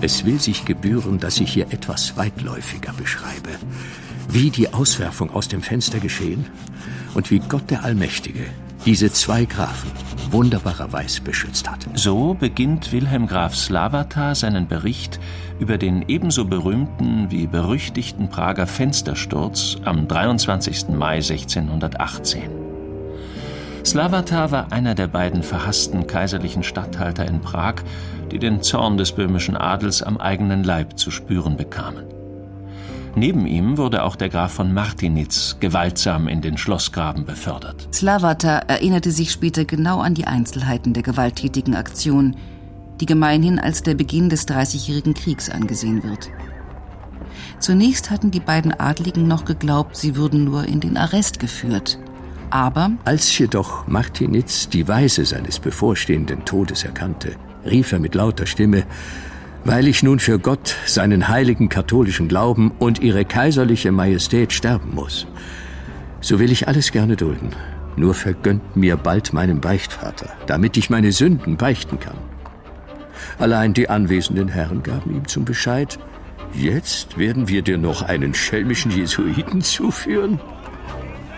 Es will sich gebühren, dass ich hier etwas weitläufiger beschreibe, wie die Auswerfung aus dem Fenster geschehen und wie Gott der Allmächtige diese zwei Grafen wunderbarerweise beschützt hat. So beginnt Wilhelm Graf Slavata seinen Bericht über den ebenso berühmten wie berüchtigten Prager Fenstersturz am 23. Mai 1618. Slavata war einer der beiden verhassten kaiserlichen Statthalter in Prag, die den Zorn des böhmischen Adels am eigenen Leib zu spüren bekamen. Neben ihm wurde auch der Graf von Martinitz gewaltsam in den Schlossgraben befördert. Slavata erinnerte sich später genau an die Einzelheiten der gewalttätigen Aktion, die gemeinhin als der Beginn des Dreißigjährigen Kriegs angesehen wird. Zunächst hatten die beiden Adligen noch geglaubt, sie würden nur in den Arrest geführt. Aber als jedoch Martinitz die Weise seines bevorstehenden Todes erkannte, rief er mit lauter Stimme Weil ich nun für Gott, seinen heiligen katholischen Glauben und ihre kaiserliche Majestät sterben muss, so will ich alles gerne dulden. Nur vergönnt mir bald meinen Beichtvater, damit ich meine Sünden beichten kann. Allein die anwesenden Herren gaben ihm zum Bescheid, jetzt werden wir dir noch einen schelmischen Jesuiten zuführen?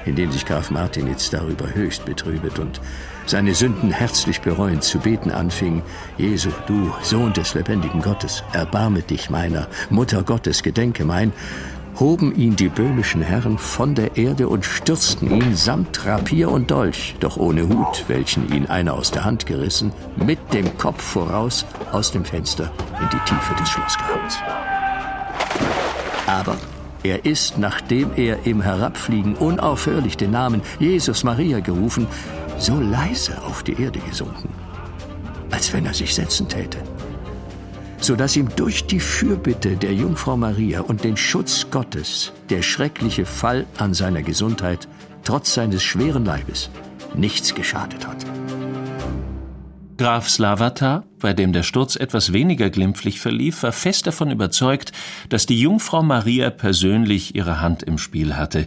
Indem sich Graf Martinitz darüber höchst betrübet und seine Sünden herzlich bereuend zu beten anfing, Jesu, du Sohn des lebendigen Gottes, erbarme dich meiner, Mutter Gottes, gedenke mein, hoben ihn die böhmischen Herren von der Erde und stürzten ihn samt Rapier und Dolch, doch ohne Hut, welchen ihn einer aus der Hand gerissen, mit dem Kopf voraus aus dem Fenster in die Tiefe des Schlossgrabens. Aber er ist, nachdem er im Herabfliegen unaufhörlich den Namen Jesus Maria gerufen, so leise auf die Erde gesunken, als wenn er sich setzen täte, so dass ihm durch die Fürbitte der Jungfrau Maria und den Schutz Gottes der schreckliche Fall an seiner Gesundheit trotz seines schweren Leibes nichts geschadet hat. Graf Slavata, bei dem der Sturz etwas weniger glimpflich verlief, war fest davon überzeugt, dass die Jungfrau Maria persönlich ihre Hand im Spiel hatte.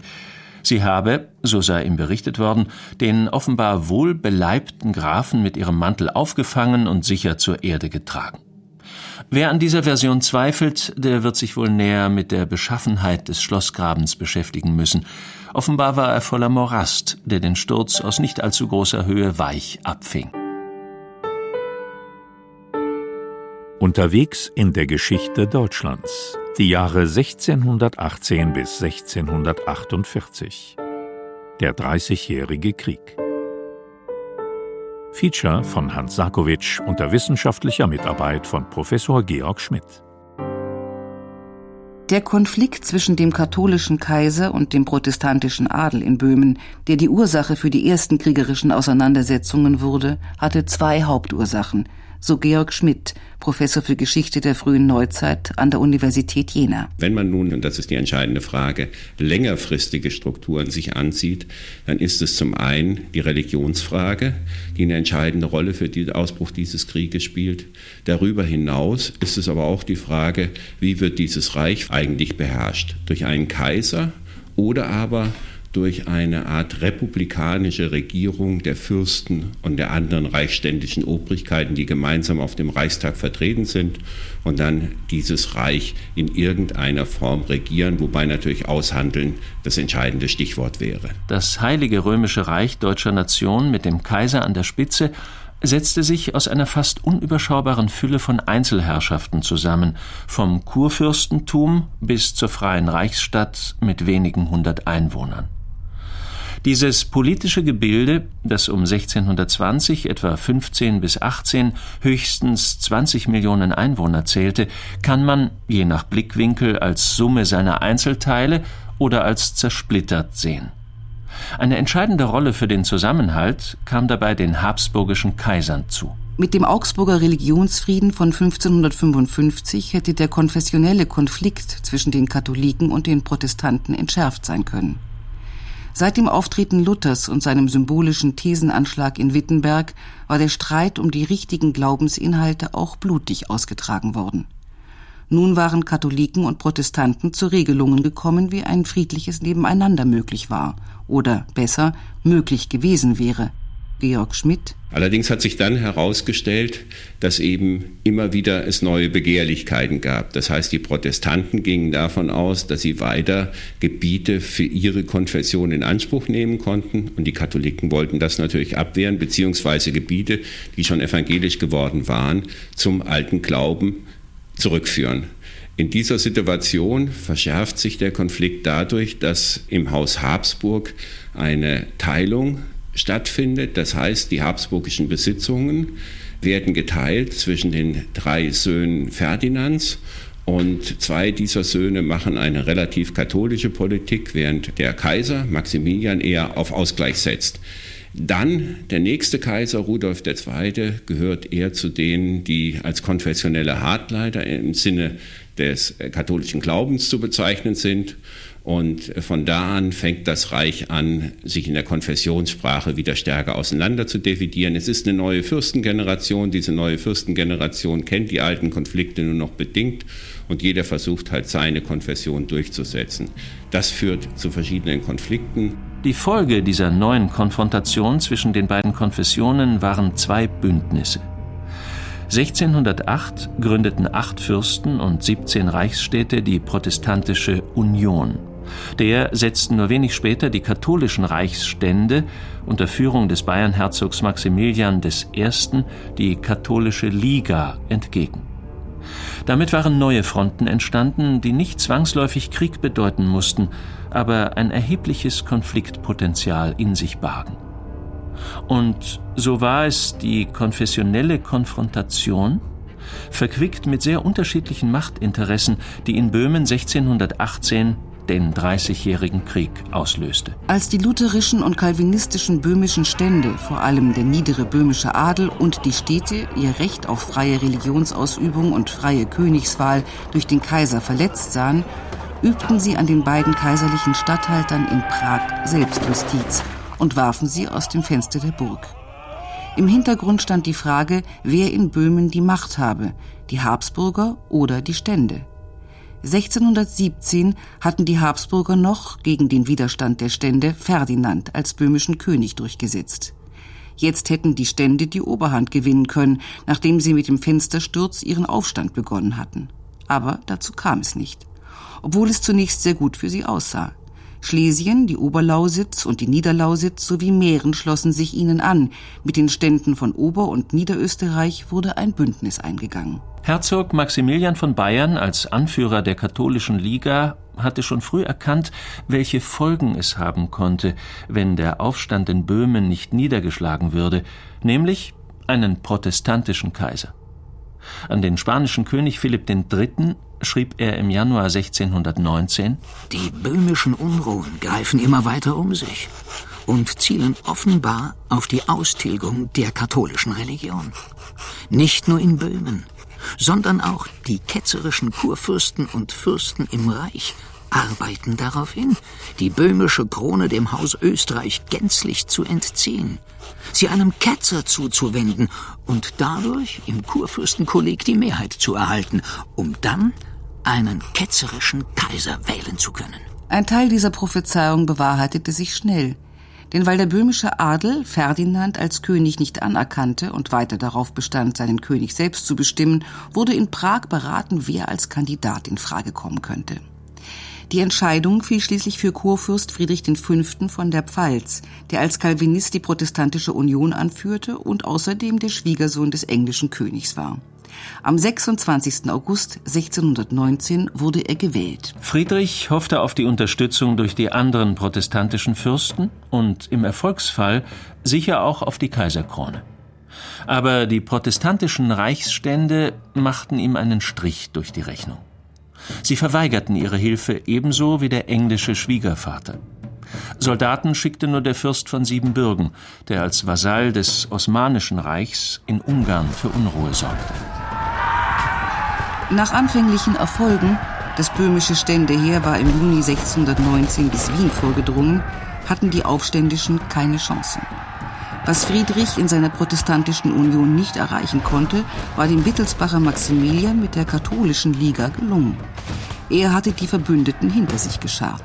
Sie habe, so sei ihm berichtet worden, den offenbar wohlbeleibten Grafen mit ihrem Mantel aufgefangen und sicher zur Erde getragen. Wer an dieser Version zweifelt, der wird sich wohl näher mit der Beschaffenheit des Schlossgrabens beschäftigen müssen. Offenbar war er voller Morast, der den Sturz aus nicht allzu großer Höhe weich abfing. Unterwegs in der Geschichte Deutschlands. Die Jahre 1618 bis 1648. Der Dreißigjährige Krieg. Feature von Hans Sarkowitsch unter wissenschaftlicher Mitarbeit von Professor Georg Schmidt. Der Konflikt zwischen dem katholischen Kaiser und dem protestantischen Adel in Böhmen, der die Ursache für die ersten kriegerischen Auseinandersetzungen wurde, hatte zwei Hauptursachen – so Georg Schmidt, Professor für Geschichte der frühen Neuzeit an der Universität Jena. Wenn man nun, und das ist die entscheidende Frage, längerfristige Strukturen sich ansieht, dann ist es zum einen die Religionsfrage, die eine entscheidende Rolle für den Ausbruch dieses Krieges spielt. Darüber hinaus ist es aber auch die Frage, wie wird dieses Reich eigentlich beherrscht? Durch einen Kaiser oder aber durch eine Art republikanische Regierung der Fürsten und der anderen reichsständischen Obrigkeiten, die gemeinsam auf dem Reichstag vertreten sind und dann dieses Reich in irgendeiner Form regieren, wobei natürlich Aushandeln das entscheidende Stichwort wäre. Das Heilige Römische Reich deutscher Nation mit dem Kaiser an der Spitze setzte sich aus einer fast unüberschaubaren Fülle von Einzelherrschaften zusammen, vom Kurfürstentum bis zur freien Reichsstadt mit wenigen hundert Einwohnern. Dieses politische Gebilde, das um 1620 etwa 15 bis 18 höchstens 20 Millionen Einwohner zählte, kann man, je nach Blickwinkel, als Summe seiner Einzelteile oder als zersplittert sehen. Eine entscheidende Rolle für den Zusammenhalt kam dabei den habsburgischen Kaisern zu. Mit dem Augsburger Religionsfrieden von 1555 hätte der konfessionelle Konflikt zwischen den Katholiken und den Protestanten entschärft sein können. Seit dem Auftreten Luthers und seinem symbolischen Thesenanschlag in Wittenberg war der Streit um die richtigen Glaubensinhalte auch blutig ausgetragen worden. Nun waren Katholiken und Protestanten zu Regelungen gekommen, wie ein friedliches Nebeneinander möglich war oder besser möglich gewesen wäre. Georg Schmidt. Allerdings hat sich dann herausgestellt, dass eben immer wieder es neue Begehrlichkeiten gab. Das heißt, die Protestanten gingen davon aus, dass sie weiter Gebiete für ihre Konfession in Anspruch nehmen konnten und die Katholiken wollten das natürlich abwehren, beziehungsweise Gebiete, die schon evangelisch geworden waren, zum alten Glauben zurückführen. In dieser Situation verschärft sich der Konflikt dadurch, dass im Haus Habsburg eine Teilung stattfindet. Das heißt, die habsburgischen Besitzungen werden geteilt zwischen den drei Söhnen Ferdinands und zwei dieser Söhne machen eine relativ katholische Politik, während der Kaiser Maximilian eher auf Ausgleich setzt. Dann der nächste Kaiser, Rudolf II., gehört eher zu denen, die als konfessionelle Hartleiter im Sinne des katholischen Glaubens zu bezeichnen sind. Und von da an fängt das Reich an, sich in der Konfessionssprache wieder stärker auseinander zu dividieren. Es ist eine neue Fürstengeneration. Diese neue Fürstengeneration kennt die alten Konflikte nur noch bedingt und jeder versucht halt seine Konfession durchzusetzen. Das führt zu verschiedenen Konflikten. Die Folge dieser neuen Konfrontation zwischen den beiden Konfessionen waren zwei Bündnisse. 1608 gründeten acht Fürsten und 17 Reichsstädte die protestantische Union. Der setzten nur wenig später die katholischen Reichsstände unter Führung des Bayernherzogs Maximilian I. die katholische Liga entgegen. Damit waren neue Fronten entstanden, die nicht zwangsläufig Krieg bedeuten mussten, aber ein erhebliches Konfliktpotenzial in sich bargen. Und so war es die konfessionelle Konfrontation, verquickt mit sehr unterschiedlichen Machtinteressen, die in Böhmen 1618 den Dreißigjährigen Krieg auslöste. Als die lutherischen und calvinistischen böhmischen Stände, vor allem der niedere böhmische Adel und die Städte, ihr Recht auf freie Religionsausübung und freie Königswahl durch den Kaiser verletzt sahen, übten sie an den beiden kaiserlichen Statthaltern in Prag Selbstjustiz und warfen sie aus dem Fenster der Burg. Im Hintergrund stand die Frage, wer in Böhmen die Macht habe, die Habsburger oder die Stände. 1617 hatten die Habsburger noch gegen den Widerstand der Stände Ferdinand als böhmischen König durchgesetzt. Jetzt hätten die Stände die Oberhand gewinnen können, nachdem sie mit dem Fenstersturz ihren Aufstand begonnen hatten. Aber dazu kam es nicht, obwohl es zunächst sehr gut für sie aussah. Schlesien, die Oberlausitz und die Niederlausitz sowie Mähren schlossen sich ihnen an. Mit den Ständen von Ober- und Niederösterreich wurde ein Bündnis eingegangen. Herzog Maximilian von Bayern als Anführer der katholischen Liga hatte schon früh erkannt, welche Folgen es haben konnte, wenn der Aufstand in Böhmen nicht niedergeschlagen würde, nämlich einen protestantischen Kaiser. An den spanischen König Philipp III schrieb er im Januar 1619 Die böhmischen Unruhen greifen immer weiter um sich und zielen offenbar auf die Austilgung der katholischen Religion. Nicht nur in Böhmen, sondern auch die ketzerischen Kurfürsten und Fürsten im Reich arbeiten darauf hin, die böhmische Krone dem Haus Österreich gänzlich zu entziehen, sie einem Ketzer zuzuwenden und dadurch im Kurfürstenkolleg die Mehrheit zu erhalten, um dann einen ketzerischen Kaiser wählen zu können. Ein Teil dieser Prophezeiung bewahrheitete sich schnell. Denn weil der böhmische Adel Ferdinand als König nicht anerkannte und weiter darauf bestand, seinen König selbst zu bestimmen, wurde in Prag beraten, wer als Kandidat in Frage kommen könnte. Die Entscheidung fiel schließlich für Kurfürst Friedrich V. von der Pfalz, der als Calvinist die protestantische Union anführte und außerdem der Schwiegersohn des englischen Königs war. Am 26. August 1619 wurde er gewählt. Friedrich hoffte auf die Unterstützung durch die anderen protestantischen Fürsten und im Erfolgsfall sicher auch auf die Kaiserkrone. Aber die protestantischen Reichsstände machten ihm einen Strich durch die Rechnung. Sie verweigerten ihre Hilfe ebenso wie der englische Schwiegervater. Soldaten schickte nur der Fürst von Siebenbürgen, der als Vasall des Osmanischen Reichs in Ungarn für Unruhe sorgte. Nach anfänglichen Erfolgen, das böhmische Ständeheer war im Juni 1619 bis Wien vorgedrungen, hatten die Aufständischen keine Chance. Was Friedrich in seiner protestantischen Union nicht erreichen konnte, war dem Wittelsbacher Maximilian mit der katholischen Liga gelungen. Er hatte die Verbündeten hinter sich geschart.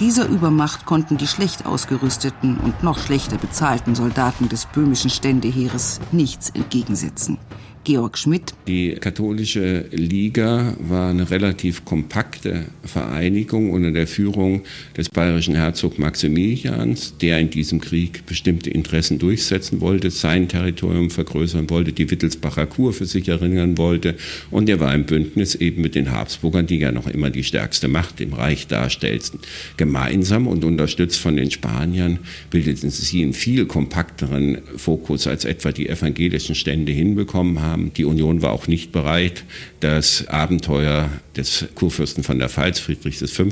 Dieser Übermacht konnten die schlecht ausgerüsteten und noch schlechter bezahlten Soldaten des böhmischen Ständeheeres nichts entgegensetzen. Georg Schmidt. Die katholische Liga war eine relativ kompakte Vereinigung unter der Führung des bayerischen Herzog Maximilians, der in diesem Krieg bestimmte Interessen durchsetzen wollte, sein Territorium vergrößern wollte, die Wittelsbacher Kur für sich erinnern wollte. Und er war im Bündnis eben mit den Habsburgern, die ja noch immer die stärkste Macht im Reich darstellten. Gemeinsam und unterstützt von den Spaniern bildeten sie einen viel kompakteren Fokus, als etwa die evangelischen Stände hinbekommen haben haben. Die Union war auch nicht bereit, das Abenteuer des Kurfürsten von der Pfalz, Friedrich V.,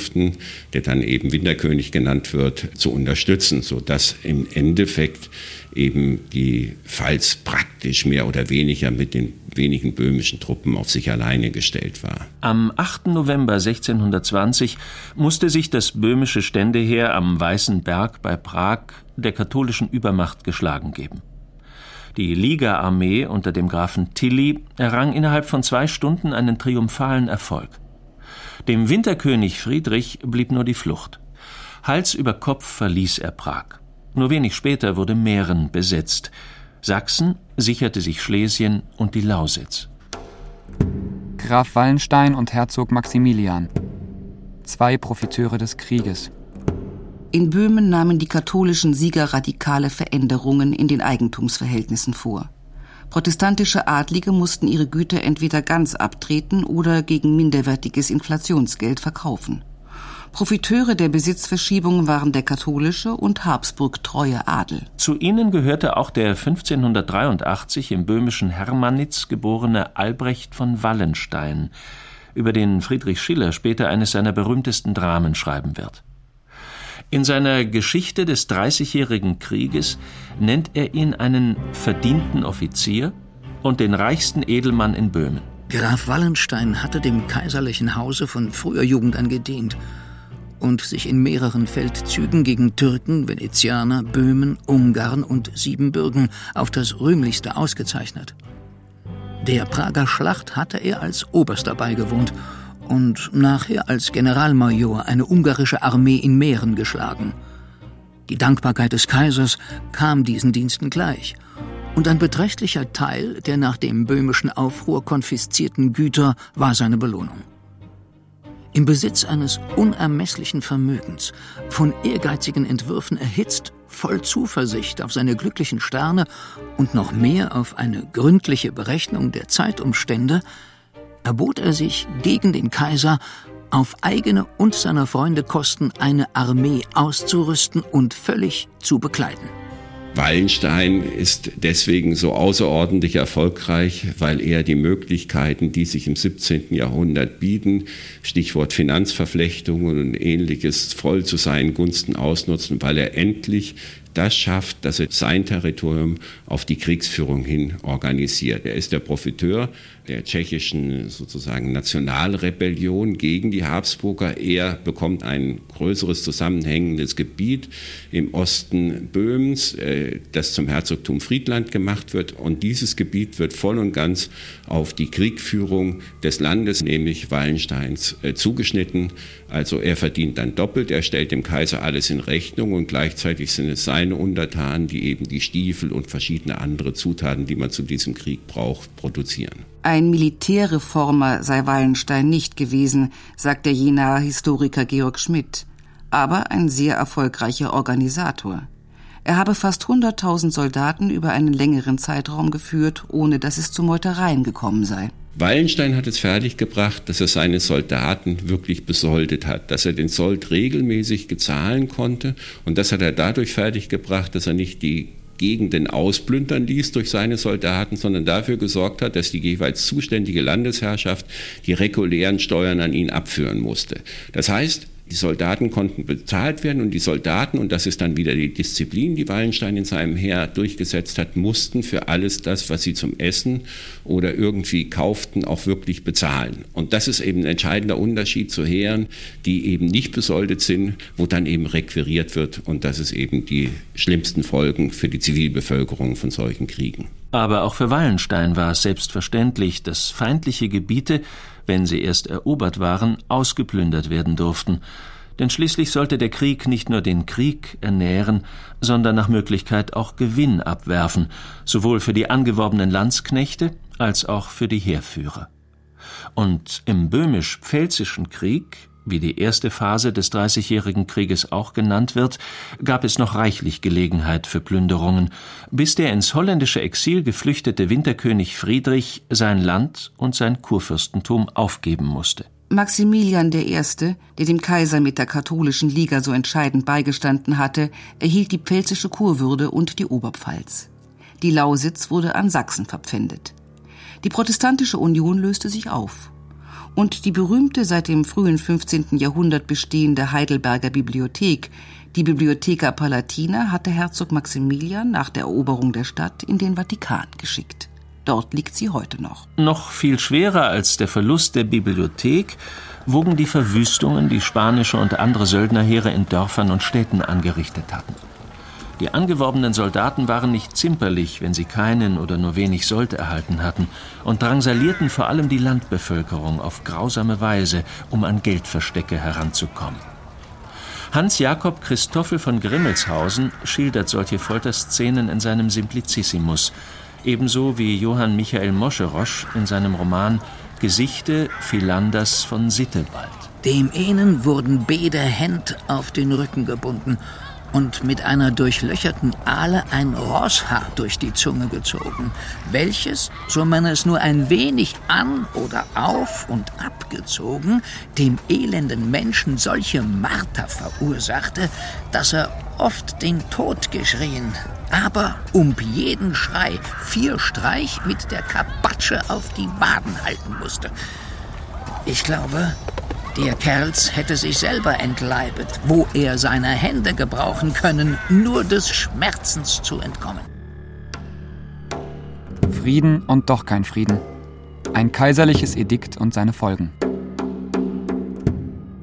der dann eben Winterkönig genannt wird, zu unterstützen, sodass im Endeffekt eben die Pfalz praktisch mehr oder weniger mit den wenigen böhmischen Truppen auf sich alleine gestellt war. Am 8. November 1620 musste sich das böhmische Ständeheer am Weißen Berg bei Prag der katholischen Übermacht geschlagen geben. Die Liga-Armee unter dem Grafen Tilly errang innerhalb von zwei Stunden einen triumphalen Erfolg. Dem Winterkönig Friedrich blieb nur die Flucht. Hals über Kopf verließ er Prag. Nur wenig später wurde Mähren besetzt. Sachsen sicherte sich Schlesien und die Lausitz. Graf Wallenstein und Herzog Maximilian. Zwei Profiteure des Krieges. In Böhmen nahmen die katholischen Sieger radikale Veränderungen in den Eigentumsverhältnissen vor. Protestantische Adlige mussten ihre Güter entweder ganz abtreten oder gegen minderwertiges Inflationsgeld verkaufen. Profiteure der Besitzverschiebung waren der katholische und Habsburg-treue Adel. Zu ihnen gehörte auch der 1583 im böhmischen Hermannitz geborene Albrecht von Wallenstein, über den Friedrich Schiller später eines seiner berühmtesten Dramen schreiben wird. In seiner Geschichte des Dreißigjährigen Krieges nennt er ihn einen verdienten Offizier und den reichsten Edelmann in Böhmen. Graf Wallenstein hatte dem kaiserlichen Hause von früher Jugend an gedient und sich in mehreren Feldzügen gegen Türken, Venezianer, Böhmen, Ungarn und Siebenbürgen auf das rühmlichste ausgezeichnet. Der Prager Schlacht hatte er als Oberster beigewohnt und nachher als Generalmajor eine ungarische Armee in Mähren geschlagen. Die Dankbarkeit des Kaisers kam diesen Diensten gleich, und ein beträchtlicher Teil der nach dem böhmischen Aufruhr konfiszierten Güter war seine Belohnung. Im Besitz eines unermesslichen Vermögens, von ehrgeizigen Entwürfen erhitzt, voll Zuversicht auf seine glücklichen Sterne und noch mehr auf eine gründliche Berechnung der Zeitumstände, erbot er sich gegen den Kaiser auf eigene und seiner Freunde Kosten eine Armee auszurüsten und völlig zu bekleiden. Wallenstein ist deswegen so außerordentlich erfolgreich, weil er die Möglichkeiten, die sich im 17. Jahrhundert bieten, Stichwort Finanzverflechtungen und ähnliches, voll zu seinen Gunsten ausnutzt, weil er endlich das schafft, dass er sein Territorium auf die Kriegsführung hin organisiert. Er ist der Profiteur der tschechischen sozusagen Nationalrebellion gegen die Habsburger. Er bekommt ein größeres zusammenhängendes Gebiet im Osten Böhmens, äh, das zum Herzogtum Friedland gemacht wird. Und dieses Gebiet wird voll und ganz auf die Kriegführung des Landes, nämlich Wallensteins, äh, zugeschnitten. Also er verdient dann doppelt, er stellt dem Kaiser alles in Rechnung und gleichzeitig sind es seine Untertanen, die eben die Stiefel und verschiedene andere Zutaten, die man zu diesem Krieg braucht, produzieren. Ein Militärreformer sei Wallenstein nicht gewesen, sagt der Jenaer Historiker Georg Schmidt, aber ein sehr erfolgreicher Organisator. Er habe fast 100.000 Soldaten über einen längeren Zeitraum geführt, ohne dass es zu Meutereien gekommen sei. Wallenstein hat es fertiggebracht, dass er seine Soldaten wirklich besoldet hat, dass er den Sold regelmäßig gezahlen konnte und das hat er dadurch fertiggebracht, dass er nicht die Gegenden ausplündern ließ durch seine Soldaten, sondern dafür gesorgt hat, dass die jeweils zuständige Landesherrschaft die regulären Steuern an ihn abführen musste. Das heißt, die Soldaten konnten bezahlt werden und die Soldaten, und das ist dann wieder die Disziplin, die Wallenstein in seinem Heer durchgesetzt hat, mussten für alles das, was sie zum Essen oder irgendwie kauften, auch wirklich bezahlen. Und das ist eben ein entscheidender Unterschied zu Heeren, die eben nicht besoldet sind, wo dann eben requiriert wird. Und das ist eben die schlimmsten Folgen für die Zivilbevölkerung von solchen Kriegen. Aber auch für Wallenstein war es selbstverständlich, dass feindliche Gebiete wenn sie erst erobert waren, ausgeplündert werden durften. Denn schließlich sollte der Krieg nicht nur den Krieg ernähren, sondern nach Möglichkeit auch Gewinn abwerfen, sowohl für die angeworbenen Landsknechte als auch für die Heerführer. Und im böhmisch-pfälzischen Krieg, wie die erste Phase des Dreißigjährigen Krieges auch genannt wird, gab es noch reichlich Gelegenheit für Plünderungen, bis der ins holländische Exil geflüchtete Winterkönig Friedrich sein Land und sein Kurfürstentum aufgeben musste. Maximilian I., der dem Kaiser mit der katholischen Liga so entscheidend beigestanden hatte, erhielt die pfälzische Kurwürde und die Oberpfalz. Die Lausitz wurde an Sachsen verpfändet. Die protestantische Union löste sich auf. Und die berühmte seit dem frühen 15. Jahrhundert bestehende Heidelberger Bibliothek, die Bibliotheca Palatina, hatte Herzog Maximilian nach der Eroberung der Stadt in den Vatikan geschickt. Dort liegt sie heute noch. Noch viel schwerer als der Verlust der Bibliothek wogen die Verwüstungen, die spanische und andere Söldnerheere in Dörfern und Städten angerichtet hatten. Die angeworbenen Soldaten waren nicht zimperlich, wenn sie keinen oder nur wenig Sold erhalten hatten, und drangsalierten vor allem die Landbevölkerung auf grausame Weise, um an Geldverstecke heranzukommen. Hans Jakob Christoffel von Grimmelshausen schildert solche Folterszenen in seinem Simplicissimus, ebenso wie Johann Michael Moscherosch in seinem Roman Gesichte Philanders von Sittewald. Dem einen wurden beide Hände auf den Rücken gebunden und mit einer durchlöcherten Ahle ein Rosshaar durch die Zunge gezogen, welches, so man es nur ein wenig an oder auf und abgezogen, dem elenden Menschen solche Marter verursachte, dass er oft den Tod geschrien, aber um jeden Schrei vier Streich mit der Kapatsche auf die Waden halten musste. Ich glaube, der Kerls hätte sich selber entleibet, wo er seine Hände gebrauchen können, nur des Schmerzens zu entkommen. Frieden und doch kein Frieden. Ein kaiserliches Edikt und seine Folgen.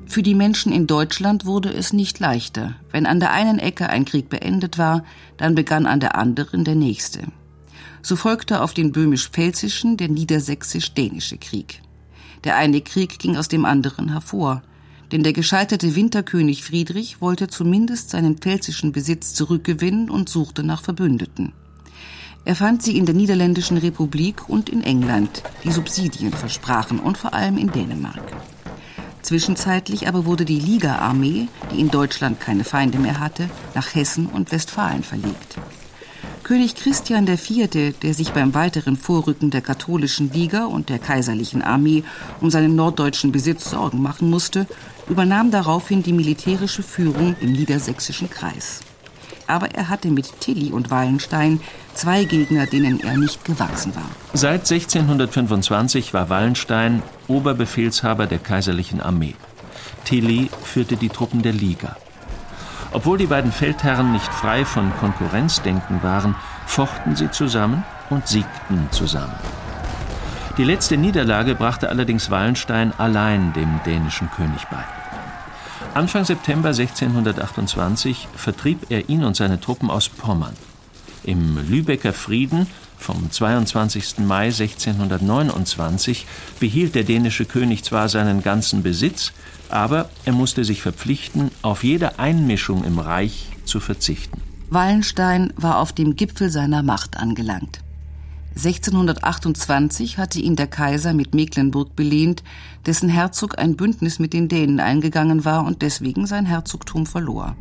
Für die Menschen in Deutschland wurde es nicht leichter. Wenn an der einen Ecke ein Krieg beendet war, dann begann an der anderen der nächste. So folgte auf den böhmisch-pfälzischen der niedersächsisch-dänische Krieg. Der eine Krieg ging aus dem anderen hervor, denn der gescheiterte Winterkönig Friedrich wollte zumindest seinen pfälzischen Besitz zurückgewinnen und suchte nach Verbündeten. Er fand sie in der Niederländischen Republik und in England, die Subsidien versprachen und vor allem in Dänemark. Zwischenzeitlich aber wurde die Liga-Armee, die in Deutschland keine Feinde mehr hatte, nach Hessen und Westfalen verlegt. König Christian IV., der sich beim weiteren Vorrücken der katholischen Liga und der kaiserlichen Armee um seinen norddeutschen Besitz Sorgen machen musste, übernahm daraufhin die militärische Führung im niedersächsischen Kreis. Aber er hatte mit Tilly und Wallenstein zwei Gegner, denen er nicht gewachsen war. Seit 1625 war Wallenstein Oberbefehlshaber der kaiserlichen Armee. Tilly führte die Truppen der Liga. Obwohl die beiden Feldherren nicht frei von Konkurrenzdenken waren, fochten sie zusammen und siegten zusammen. Die letzte Niederlage brachte allerdings Wallenstein allein dem dänischen König bei. Anfang September 1628 vertrieb er ihn und seine Truppen aus Pommern. Im Lübecker Frieden vom 22. Mai 1629 behielt der dänische König zwar seinen ganzen Besitz, aber er musste sich verpflichten, auf jede Einmischung im Reich zu verzichten. Wallenstein war auf dem Gipfel seiner Macht angelangt. 1628 hatte ihn der Kaiser mit Mecklenburg belehnt, dessen Herzog ein Bündnis mit den Dänen eingegangen war und deswegen sein Herzogtum verlor.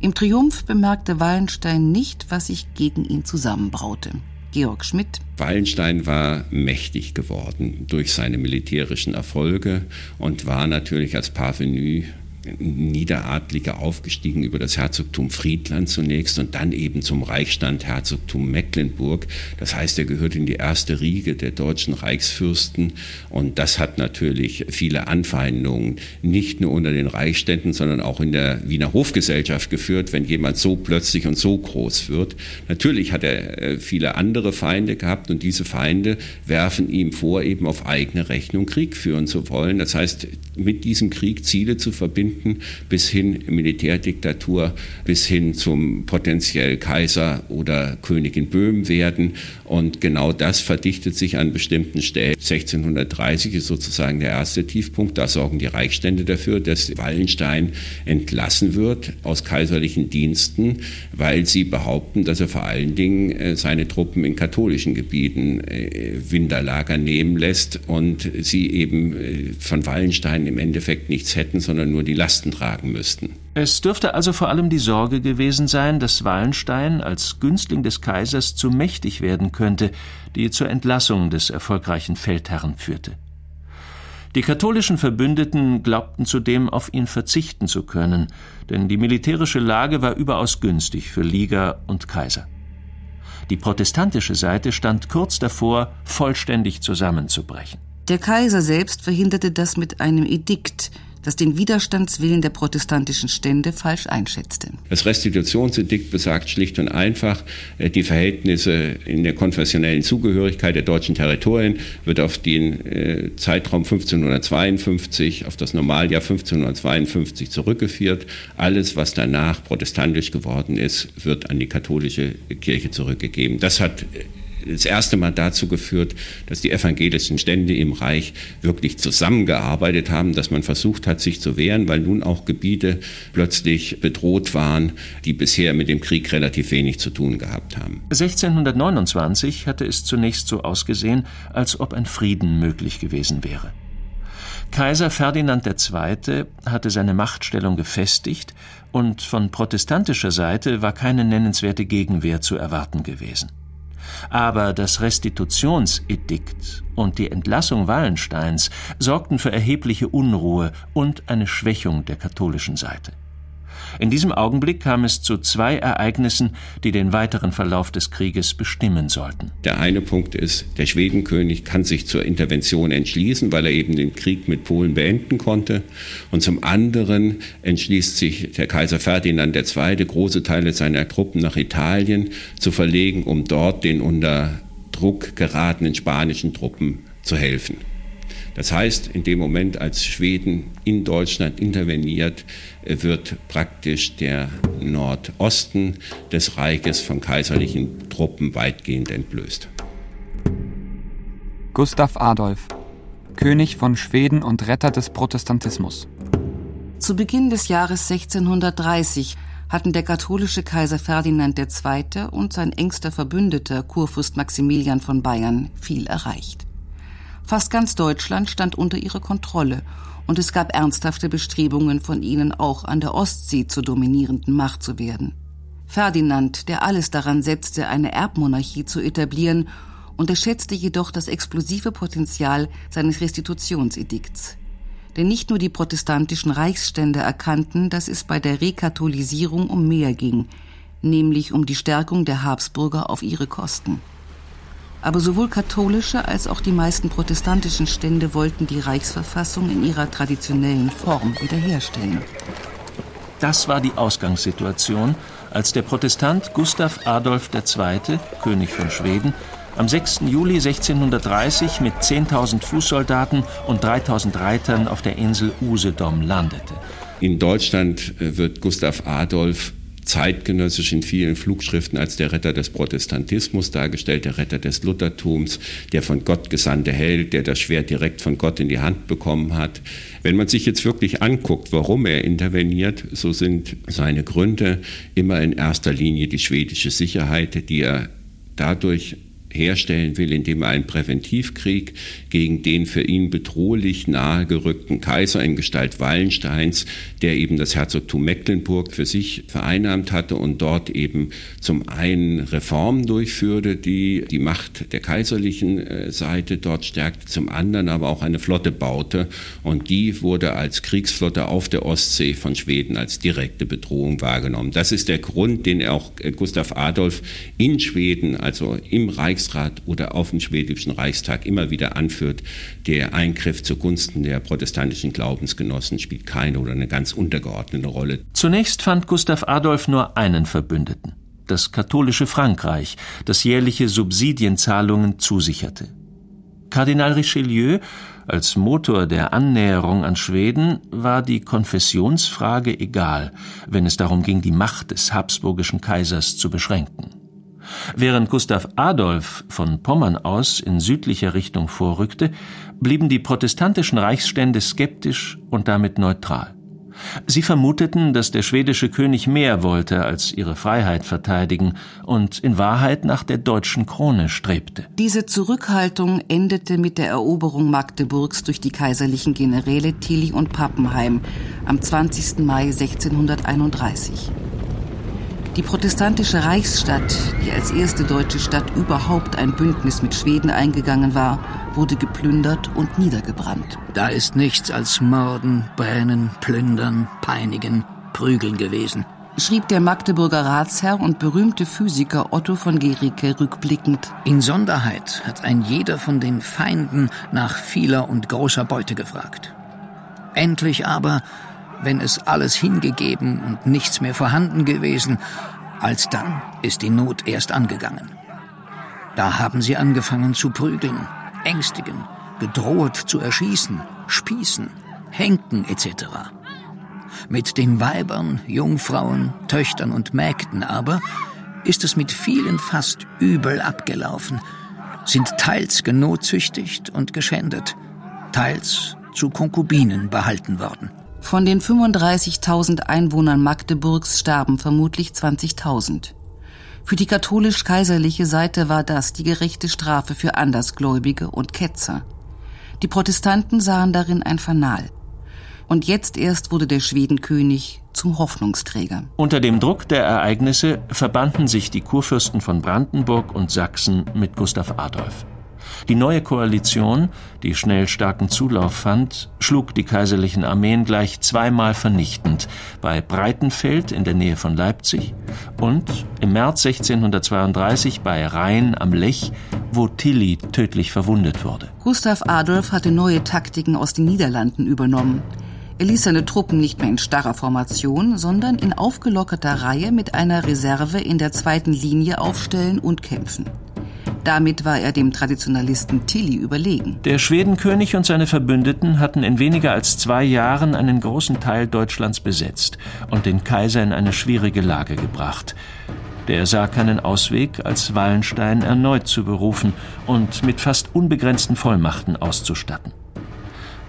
Im Triumph bemerkte Wallenstein nicht, was sich gegen ihn zusammenbraute. Georg Schmidt. Wallenstein war mächtig geworden durch seine militärischen Erfolge und war natürlich als Parvenu Niederadlige aufgestiegen über das Herzogtum Friedland zunächst und dann eben zum Reichsstand Herzogtum Mecklenburg. Das heißt, er gehört in die erste Riege der deutschen Reichsfürsten und das hat natürlich viele Anfeindungen nicht nur unter den Reichsständen, sondern auch in der Wiener Hofgesellschaft geführt, wenn jemand so plötzlich und so groß wird. Natürlich hat er äh, viele andere Feinde gehabt und diese Feinde werfen ihm vor, eben auf eigene Rechnung Krieg führen zu wollen. Das heißt, mit diesem Krieg Ziele zu verbinden, hinten bis hin Militärdiktatur, bis hin zum potenziell Kaiser oder Königin Böhm werden. Und genau das verdichtet sich an bestimmten Stellen. 1630 ist sozusagen der erste Tiefpunkt. Da sorgen die Reichsstände dafür, dass Wallenstein entlassen wird aus kaiserlichen Diensten, weil sie behaupten, dass er vor allen Dingen äh, seine Truppen in katholischen Gebieten äh, Winterlager nehmen lässt und sie eben äh, von Wallenstein im Endeffekt nichts hätten, sondern nur die Lasten tragen müssten. Es dürfte also vor allem die Sorge gewesen sein, dass Wallenstein als Günstling des Kaisers zu mächtig werden könnte, die zur Entlassung des erfolgreichen Feldherrn führte. Die katholischen Verbündeten glaubten zudem auf ihn verzichten zu können, denn die militärische Lage war überaus günstig für Liga und Kaiser. Die protestantische Seite stand kurz davor, vollständig zusammenzubrechen. Der Kaiser selbst verhinderte das mit einem Edikt, das den Widerstandswillen der protestantischen Stände falsch einschätzte. Das Restitutionsedikt besagt schlicht und einfach, äh, die Verhältnisse in der konfessionellen Zugehörigkeit der deutschen Territorien wird auf den äh, Zeitraum 1552, auf das Normaljahr 1552 zurückgeführt. Alles, was danach protestantisch geworden ist, wird an die katholische Kirche zurückgegeben. Das hat äh, das erste Mal dazu geführt, dass die evangelischen Stände im Reich wirklich zusammengearbeitet haben, dass man versucht hat, sich zu wehren, weil nun auch Gebiete plötzlich bedroht waren, die bisher mit dem Krieg relativ wenig zu tun gehabt haben. 1629 hatte es zunächst so ausgesehen, als ob ein Frieden möglich gewesen wäre. Kaiser Ferdinand II. hatte seine Machtstellung gefestigt und von protestantischer Seite war keine nennenswerte Gegenwehr zu erwarten gewesen. Aber das Restitutionsedikt und die Entlassung Wallensteins sorgten für erhebliche Unruhe und eine Schwächung der katholischen Seite. In diesem Augenblick kam es zu zwei Ereignissen, die den weiteren Verlauf des Krieges bestimmen sollten. Der eine Punkt ist, der Schwedenkönig kann sich zur Intervention entschließen, weil er eben den Krieg mit Polen beenden konnte. Und zum anderen entschließt sich der Kaiser Ferdinand II., große Teile seiner Truppen nach Italien zu verlegen, um dort den unter Druck geratenen spanischen Truppen zu helfen. Das heißt, in dem Moment, als Schweden in Deutschland interveniert, wird praktisch der Nordosten des Reiches von kaiserlichen Truppen weitgehend entblößt. Gustav Adolf, König von Schweden und Retter des Protestantismus. Zu Beginn des Jahres 1630 hatten der katholische Kaiser Ferdinand II. und sein engster Verbündeter Kurfürst Maximilian von Bayern viel erreicht. Fast ganz Deutschland stand unter ihrer Kontrolle und es gab ernsthafte Bestrebungen von ihnen auch an der Ostsee zur dominierenden Macht zu werden. Ferdinand, der alles daran setzte, eine Erbmonarchie zu etablieren, unterschätzte jedoch das explosive Potenzial seines Restitutionsedikts. Denn nicht nur die protestantischen Reichsstände erkannten, dass es bei der Rekatholisierung um mehr ging, nämlich um die Stärkung der Habsburger auf ihre Kosten. Aber sowohl katholische als auch die meisten protestantischen Stände wollten die Reichsverfassung in ihrer traditionellen Form wiederherstellen. Das war die Ausgangssituation, als der Protestant Gustav Adolf II., König von Schweden, am 6. Juli 1630 mit 10.000 Fußsoldaten und 3.000 Reitern auf der Insel Usedom landete. In Deutschland äh, wird Gustav Adolf zeitgenössisch in vielen Flugschriften als der Retter des Protestantismus dargestellt, der Retter des Luthertums, der von Gott gesandte Held, der das Schwert direkt von Gott in die Hand bekommen hat. Wenn man sich jetzt wirklich anguckt, warum er interveniert, so sind seine Gründe immer in erster Linie die schwedische Sicherheit, die er dadurch herstellen will, indem er einen Präventivkrieg gegen den für ihn bedrohlich nahegerückten Kaiser in Gestalt Wallensteins, der eben das Herzogtum Mecklenburg für sich vereinnahmt hatte und dort eben zum einen Reformen durchführte, die die Macht der kaiserlichen äh, Seite dort stärkte, zum anderen aber auch eine Flotte baute und die wurde als Kriegsflotte auf der Ostsee von Schweden als direkte Bedrohung wahrgenommen. Das ist der Grund, den auch äh, Gustav Adolf in Schweden, also im Reichs Reichsrat oder auf dem schwedischen Reichstag immer wieder anführt, der Eingriff zugunsten der protestantischen Glaubensgenossen spielt keine oder eine ganz untergeordnete Rolle. Zunächst fand Gustav Adolf nur einen Verbündeten, das katholische Frankreich, das jährliche Subsidienzahlungen zusicherte. Kardinal Richelieu, als Motor der Annäherung an Schweden, war die Konfessionsfrage egal, wenn es darum ging, die Macht des habsburgischen Kaisers zu beschränken. Während Gustav Adolf von Pommern aus in südlicher Richtung vorrückte, blieben die protestantischen Reichsstände skeptisch und damit neutral. Sie vermuteten, dass der schwedische König mehr wollte als ihre Freiheit verteidigen und in Wahrheit nach der deutschen Krone strebte. Diese Zurückhaltung endete mit der Eroberung Magdeburgs durch die kaiserlichen Generäle Tilly und Pappenheim am 20. Mai 1631. Die protestantische Reichsstadt, die als erste deutsche Stadt überhaupt ein Bündnis mit Schweden eingegangen war, wurde geplündert und niedergebrannt. Da ist nichts als Morden, Brennen, Plündern, Peinigen, Prügeln gewesen, schrieb der Magdeburger Ratsherr und berühmte Physiker Otto von Gericke rückblickend. Insonderheit hat ein jeder von den Feinden nach vieler und großer Beute gefragt. Endlich aber wenn es alles hingegeben und nichts mehr vorhanden gewesen, alsdann ist die Not erst angegangen. Da haben sie angefangen zu prügeln, ängstigen, gedroht zu erschießen, spießen, henken etc. Mit den Weibern, Jungfrauen, Töchtern und Mägden aber ist es mit vielen fast übel abgelaufen, sind teils genozüchtigt und geschändet, teils zu Konkubinen behalten worden. Von den 35.000 Einwohnern Magdeburgs starben vermutlich 20.000. Für die katholisch-kaiserliche Seite war das die gerechte Strafe für Andersgläubige und Ketzer. Die Protestanten sahen darin ein Fanal. Und jetzt erst wurde der Schwedenkönig zum Hoffnungsträger. Unter dem Druck der Ereignisse verbanden sich die Kurfürsten von Brandenburg und Sachsen mit Gustav Adolf. Die neue Koalition, die schnell starken Zulauf fand, schlug die kaiserlichen Armeen gleich zweimal vernichtend, bei Breitenfeld in der Nähe von Leipzig und im März 1632 bei Rhein am Lech, wo Tilly tödlich verwundet wurde. Gustav Adolf hatte neue Taktiken aus den Niederlanden übernommen. Er ließ seine Truppen nicht mehr in starrer Formation, sondern in aufgelockerter Reihe mit einer Reserve in der zweiten Linie aufstellen und kämpfen. Damit war er dem Traditionalisten Tilly überlegen. Der Schwedenkönig und seine Verbündeten hatten in weniger als zwei Jahren einen großen Teil Deutschlands besetzt und den Kaiser in eine schwierige Lage gebracht. Der sah keinen Ausweg, als Wallenstein erneut zu berufen und mit fast unbegrenzten Vollmachten auszustatten.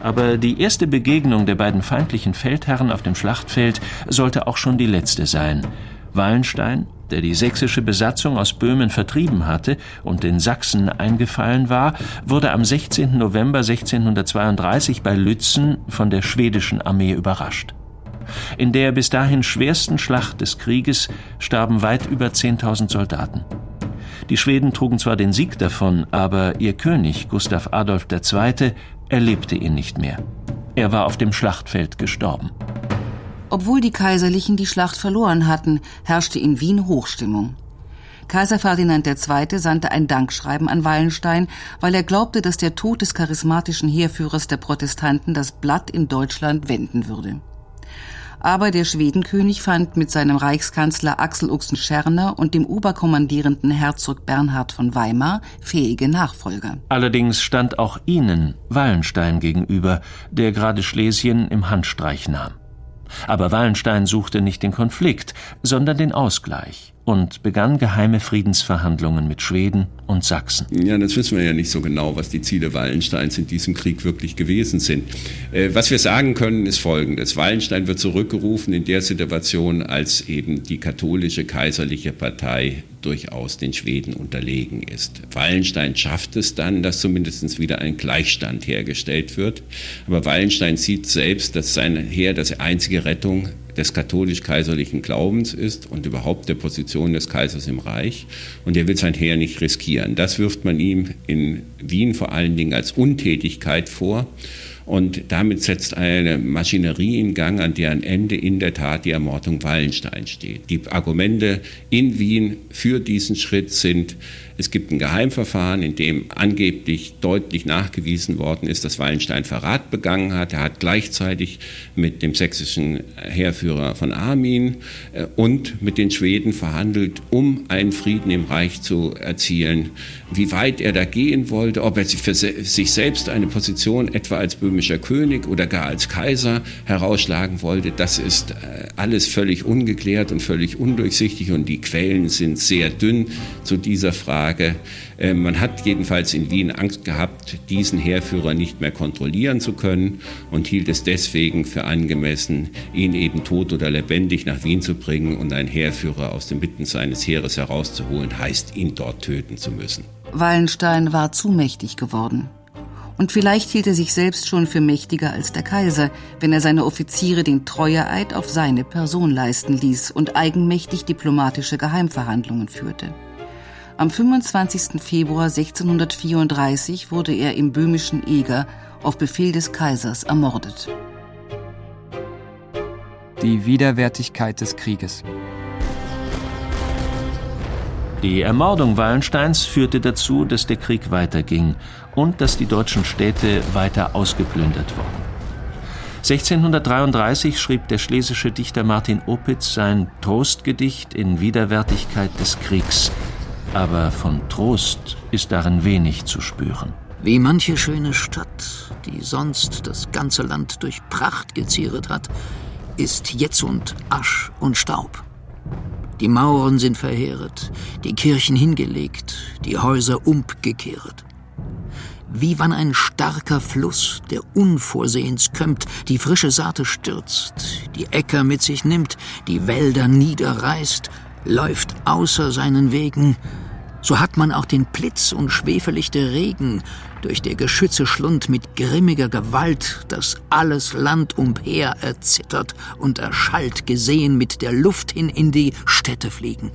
Aber die erste Begegnung der beiden feindlichen Feldherren auf dem Schlachtfeld sollte auch schon die letzte sein. Wallenstein der die sächsische Besatzung aus Böhmen vertrieben hatte und den Sachsen eingefallen war, wurde am 16. November 1632 bei Lützen von der schwedischen Armee überrascht. In der bis dahin schwersten Schlacht des Krieges starben weit über 10.000 Soldaten. Die Schweden trugen zwar den Sieg davon, aber ihr König Gustav Adolf II. erlebte ihn nicht mehr. Er war auf dem Schlachtfeld gestorben. Obwohl die Kaiserlichen die Schlacht verloren hatten, herrschte in Wien Hochstimmung. Kaiser Ferdinand II. sandte ein Dankschreiben an Wallenstein, weil er glaubte, dass der Tod des charismatischen Heerführers der Protestanten das Blatt in Deutschland wenden würde. Aber der Schwedenkönig fand mit seinem Reichskanzler Axel Oxenstierna und dem oberkommandierenden Herzog Bernhard von Weimar fähige Nachfolger. Allerdings stand auch ihnen Wallenstein gegenüber, der gerade Schlesien im Handstreich nahm. Aber Wallenstein suchte nicht den Konflikt, sondern den Ausgleich und begann geheime Friedensverhandlungen mit Schweden und Sachsen. Ja, das wissen wir ja nicht so genau, was die Ziele Wallensteins in diesem Krieg wirklich gewesen sind. Äh, was wir sagen können, ist Folgendes. Wallenstein wird zurückgerufen in der Situation, als eben die katholische kaiserliche Partei durchaus den Schweden unterlegen ist. Wallenstein schafft es dann, dass zumindest wieder ein Gleichstand hergestellt wird. Aber Wallenstein sieht selbst, dass sein Heer das einzige Rettung des katholisch-kaiserlichen Glaubens ist und überhaupt der Position des Kaisers im Reich. Und er will sein Heer nicht riskieren. Das wirft man ihm in Wien vor allen Dingen als Untätigkeit vor. Und damit setzt eine Maschinerie in Gang, an deren Ende in der Tat die Ermordung Wallenstein steht. Die Argumente in Wien für diesen Schritt sind Es gibt ein Geheimverfahren, in dem angeblich deutlich nachgewiesen worden ist, dass Wallenstein Verrat begangen hat. Er hat gleichzeitig mit dem sächsischen Heerführer von Armin äh, und mit den Schweden verhandelt, um einen Frieden im Reich zu erzielen. Wie weit er da gehen wollte, ob er sich für sich selbst eine Position etwa als böhmischer König oder gar als Kaiser herausschlagen wollte, das ist äh, alles völlig ungeklärt und völlig undurchsichtig und die Quellen sind sehr dünn zu dieser Frage. Äh, man hat jedenfalls in Wien Angst gehabt, diesen Heerführer nicht mehr kontrollieren zu können und hielt es deswegen für angemessen, ihn eben tot oder lebendig nach Wien zu bringen und einen Heerführer aus den Mitten seines Heeres herauszuholen, heißt ihn dort töten zu müssen. Wallenstein war zu mächtig geworden. Und vielleicht hielt er sich selbst schon für mächtiger als der Kaiser, wenn er seine Offiziere den Treueeid auf seine Person leisten ließ und eigenmächtig diplomatische Geheimverhandlungen führte. Am 25. Februar 1634 wurde er im böhmischen Eger auf Befehl des Kaisers ermordet. Die Widerwärtigkeit des Krieges. Die Ermordung Wallensteins führte dazu, dass der Krieg weiterging und dass die deutschen Städte weiter ausgeplündert wurden. 1633 schrieb der schlesische Dichter Martin Opitz sein Trostgedicht in Widerwärtigkeit des Kriegs. Aber von Trost ist darin wenig zu spüren. Wie manche schöne Stadt, die sonst das ganze Land durch Pracht gezieret hat, ist jetzund Asch und Staub. Die Mauern sind verheeret, die Kirchen hingelegt, die Häuser umgekehrt. Wie wann ein starker Fluss, der unvorsehens kömmt, die frische Saate stürzt, die Äcker mit sich nimmt, die Wälder niederreißt, läuft außer seinen Wegen, so hat man auch den Blitz und schwefelichte Regen durch der Geschütze Schlund mit grimmiger Gewalt das alles Land umher erzittert und erschallt gesehen mit der Luft hin in die Städte fliegen.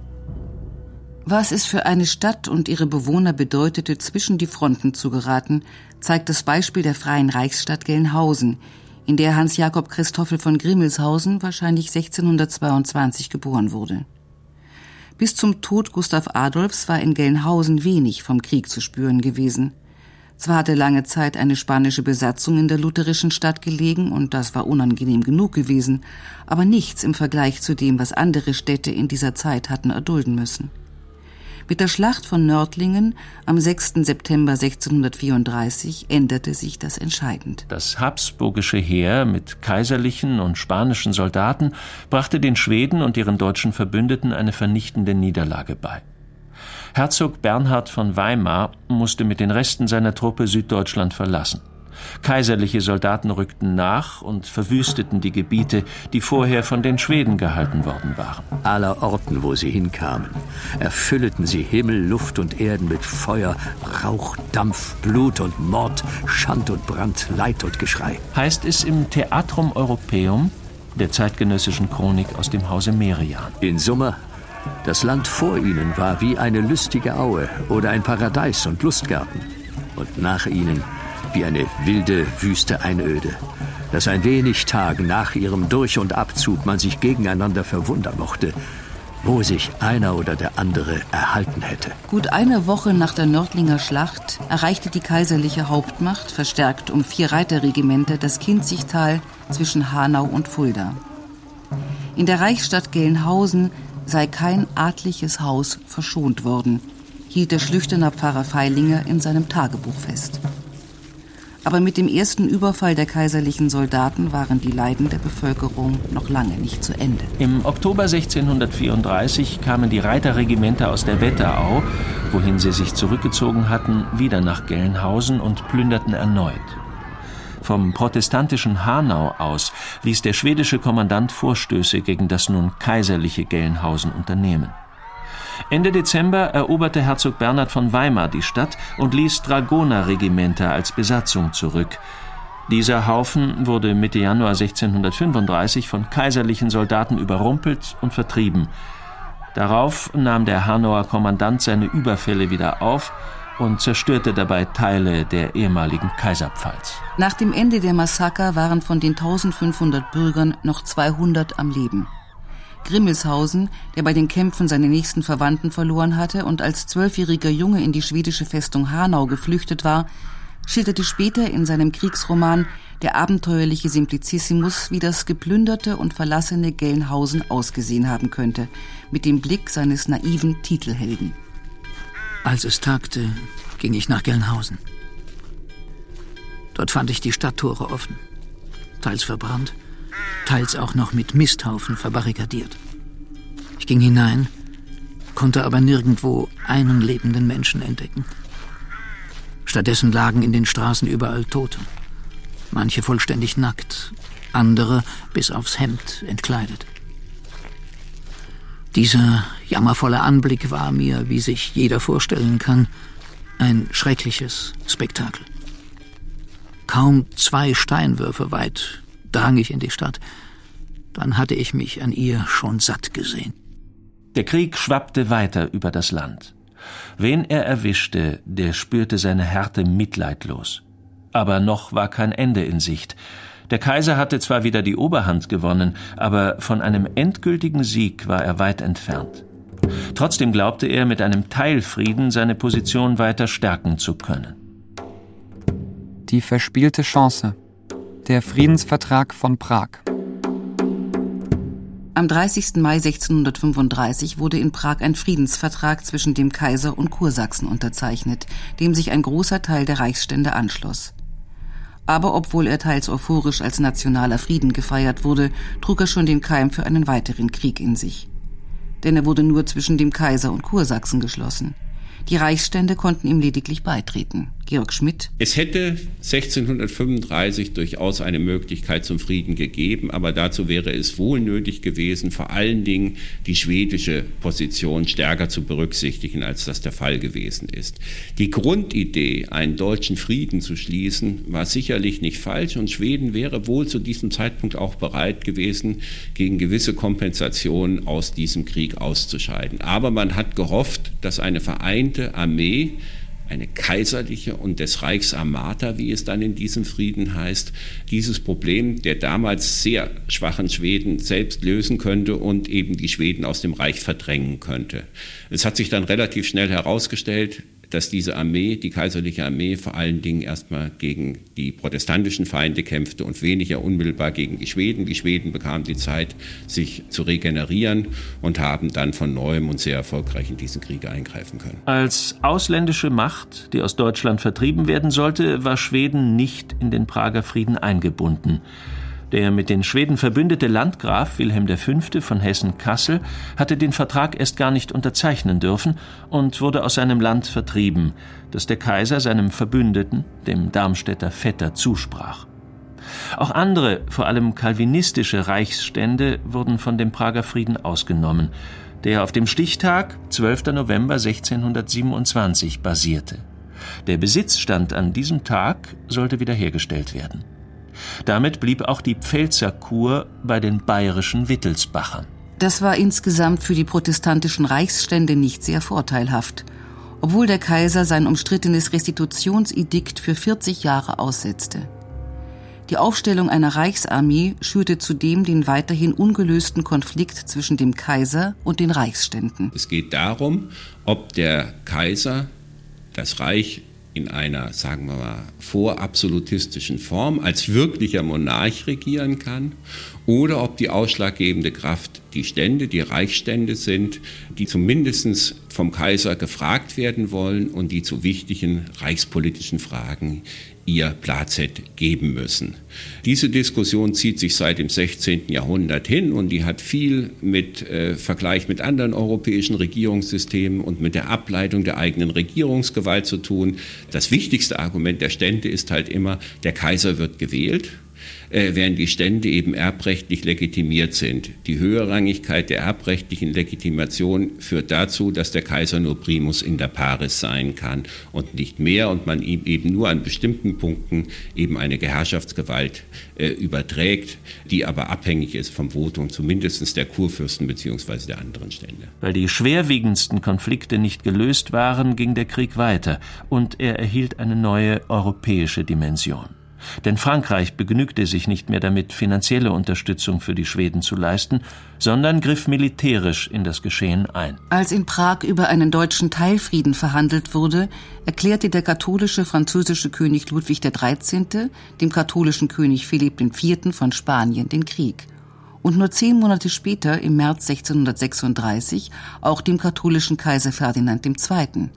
Was es für eine Stadt und ihre Bewohner bedeutete, zwischen die Fronten zu geraten, zeigt das Beispiel der freien Reichsstadt Gelnhausen, in der Hans Jakob Christoffel von Grimmelshausen wahrscheinlich 1622 geboren wurde. Bis zum Tod Gustav Adolfs war in Gelnhausen wenig vom Krieg zu spüren gewesen. Zwar hatte lange Zeit eine spanische Besatzung in der lutherischen Stadt gelegen, und das war unangenehm genug gewesen, aber nichts im Vergleich zu dem, was andere Städte in dieser Zeit hatten erdulden müssen. Mit der Schlacht von Nördlingen am 6. September 1634 änderte sich das entscheidend. Das habsburgische Heer mit kaiserlichen und spanischen Soldaten brachte den Schweden und ihren deutschen Verbündeten eine vernichtende Niederlage bei. Herzog Bernhard von Weimar musste mit den Resten seiner Truppe Süddeutschland verlassen. Kaiserliche Soldaten rückten nach und verwüsteten die Gebiete, die vorher von den Schweden gehalten worden waren. Aller Orten, wo sie hinkamen, erfüllten sie Himmel, Luft und Erden mit Feuer, Rauch, Dampf, Blut und Mord, Schand und Brand, Leid und Geschrei. Heißt es im Theatrum Europäum, der zeitgenössischen Chronik aus dem Hause Merian. In Summe das Land vor ihnen war wie eine lüstige Aue oder ein Paradies und Lustgarten. Und nach ihnen wie eine wilde, wüste Einöde, dass ein wenig Tage nach ihrem Durch- und Abzug man sich gegeneinander verwundern mochte, wo sich einer oder der andere erhalten hätte. Gut eine Woche nach der Nördlinger Schlacht erreichte die kaiserliche Hauptmacht, verstärkt um vier Reiterregimenter, das Kinzigtal zwischen Hanau und Fulda. In der Reichsstadt Gelnhausen sei kein adliches Haus verschont worden, hielt der Schlüchterner Pfarrer Feilinger in seinem Tagebuch fest. Aber mit dem ersten Überfall der kaiserlichen Soldaten waren die Leiden der Bevölkerung noch lange nicht zu Ende. Im Oktober 1634 kamen die Reiterregimenter aus der Wetterau, wohin sie sich zurückgezogen hatten, wieder nach Gelnhausen und plünderten erneut. Vom protestantischen Hanau aus ließ der schwedische Kommandant Vorstöße gegen das nun kaiserliche Gelnhausen unternehmen. Ende Dezember eroberte Herzog Bernhard von Weimar die Stadt und ließ Dragonerregimenter als Besatzung zurück. Dieser Haufen wurde Mitte Januar 1635 von kaiserlichen Soldaten überrumpelt und vertrieben. Darauf nahm der Hanauer Kommandant seine Überfälle wieder auf und zerstörte dabei Teile der ehemaligen Kaiserpfalz. Nach dem Ende der Massaker waren von den 1500 Bürgern noch 200 am Leben. Grimmelshausen, der bei den Kämpfen seine nächsten Verwandten verloren hatte und als zwölfjähriger Junge in die schwedische Festung Hanau geflüchtet war, schilderte später in seinem Kriegsroman Der abenteuerliche Simplicissimus, wie das geplünderte und verlassene Gelnhausen ausgesehen haben könnte, mit dem Blick seines naiven Titelhelden. Als es tagte, ging ich nach Gelnhausen. Dort fand ich die Stadttore offen, teils verbrannt, teils auch noch mit Misthaufen verbarrikadiert. Ich ging hinein, konnte aber nirgendwo einen lebenden Menschen entdecken. Stattdessen lagen in den Straßen überall Tote. Manche vollständig nackt, andere bis aufs Hemd entkleidet. Dieser jammervolle Anblick war mir, wie sich jeder vorstellen kann, ein schreckliches Spektakel. Kaum zwei Steinwürfe weit drang ich in die Stadt. Dann hatte ich mich an ihr schon satt gesehen. Der Krieg schwappte weiter über das Land. Wen er erwischte, der spürte seine Härte mitleidlos. Aber noch war kein Ende in Sicht. Der Kaiser hatte zwar wieder die Oberhand gewonnen, aber von einem endgültigen Sieg war er weit entfernt. Trotzdem glaubte er, mit einem Teilfrieden seine Position weiter stärken zu können. Die verspielte Chance. Der Friedensvertrag von Prag. Am 30. Mai 1635 wurde in Prag ein Friedensvertrag zwischen dem Kaiser und Kursachsen unterzeichnet, dem sich ein großer Teil der Reichsstände anschloss. Aber obwohl er teils euphorisch als nationaler Frieden gefeiert wurde, trug er schon den Keim für einen weiteren Krieg in sich. Denn er wurde nur zwischen dem Kaiser und Kursachsen geschlossen. Die Reichsstände konnten ihm lediglich beitreten. Georg Schmidt. Es hätte 1635 durchaus eine Möglichkeit zum Frieden gegeben, aber dazu wäre es wohl nötig gewesen, vor allen Dingen die schwedische Position stärker zu berücksichtigen, als das der Fall gewesen ist. Die Grundidee, einen deutschen Frieden zu schließen, war sicherlich nicht falsch und Schweden wäre wohl zu diesem Zeitpunkt auch bereit gewesen, gegen gewisse Kompensationen aus diesem Krieg auszuscheiden. Aber man hat gehofft, dass eine vereinte Armee eine kaiserliche und des Reichs Armata, wie es dann in diesem Frieden heißt, dieses Problem der damals sehr schwachen Schweden selbst lösen könnte und eben die Schweden aus dem Reich verdrängen könnte. Es hat sich dann relativ schnell herausgestellt, dass diese Armee, die kaiserliche Armee, vor allen Dingen erstmal gegen die protestantischen Feinde kämpfte und weniger unmittelbar gegen die Schweden. Die Schweden bekamen die Zeit, sich zu regenerieren und haben dann von neuem und sehr erfolgreich in diesen Krieg eingreifen können. Als ausländische Macht, die aus Deutschland vertrieben werden sollte, war Schweden nicht in den Prager Frieden eingebunden. Der mit den Schweden verbündete Landgraf Wilhelm V. von Hessen-Kassel hatte den Vertrag erst gar nicht unterzeichnen dürfen und wurde aus seinem Land vertrieben, das der Kaiser seinem Verbündeten, dem Darmstädter Vetter, zusprach. Auch andere, vor allem kalvinistische Reichsstände wurden von dem Prager Frieden ausgenommen, der auf dem Stichtag 12. November 1627 basierte. Der Besitzstand an diesem Tag sollte wiederhergestellt werden. Damit blieb auch die Pfälzer Kur bei den bayerischen Wittelsbachern. Das war insgesamt für die protestantischen Reichsstände nicht sehr vorteilhaft, obwohl der Kaiser sein umstrittenes Restitutionsedikt für 40 Jahre aussetzte. Die Aufstellung einer Reichsarmee schürte zudem den weiterhin ungelösten Konflikt zwischen dem Kaiser und den Reichsständen. Es geht darum, ob der Kaiser das Reich in einer, sagen wir mal, vorabsolutistischen Form als wirklicher Monarch regieren kann oder ob die ausschlaggebende Kraft die Stände, die Reichsstände sind, die zumindest vom Kaiser gefragt werden wollen und die zu wichtigen reichspolitischen Fragen ihr Plazet geben müssen. Diese Diskussion zieht sich seit dem 16. Jahrhundert hin und die hat viel mit äh, Vergleich mit anderen europäischen Regierungssystemen und mit der Ableitung der eigenen Regierungsgewalt zu tun. Das wichtigste Argument der Stände ist halt immer, der Kaiser wird gewählt äh, während die Stände eben erbrechtlich legitimiert sind. Die Höherrangigkeit der erbrechtlichen Legitimation führt dazu, dass der Kaiser nur Primus inter pares sein kann und nicht mehr und man ihm eben nur an bestimmten Punkten eben eine Herrschaftsgewalt äh, überträgt, die aber abhängig ist vom Votum zumindest der Kurfürsten bzw. der anderen Stände. Weil die schwerwiegendsten Konflikte nicht gelöst waren, ging der Krieg weiter und er erhielt eine neue europäische Dimension. Denn Frankreich begnügte sich nicht mehr damit, finanzielle Unterstützung für die Schweden zu leisten, sondern griff militärisch in das Geschehen ein. Als in Prag über einen deutschen Teilfrieden verhandelt wurde, erklärte der katholische französische König Ludwig XIII. dem katholischen König Philipp IV. von Spanien den Krieg. Und nur zehn Monate später, im März 1636, auch dem katholischen Kaiser Ferdinand II.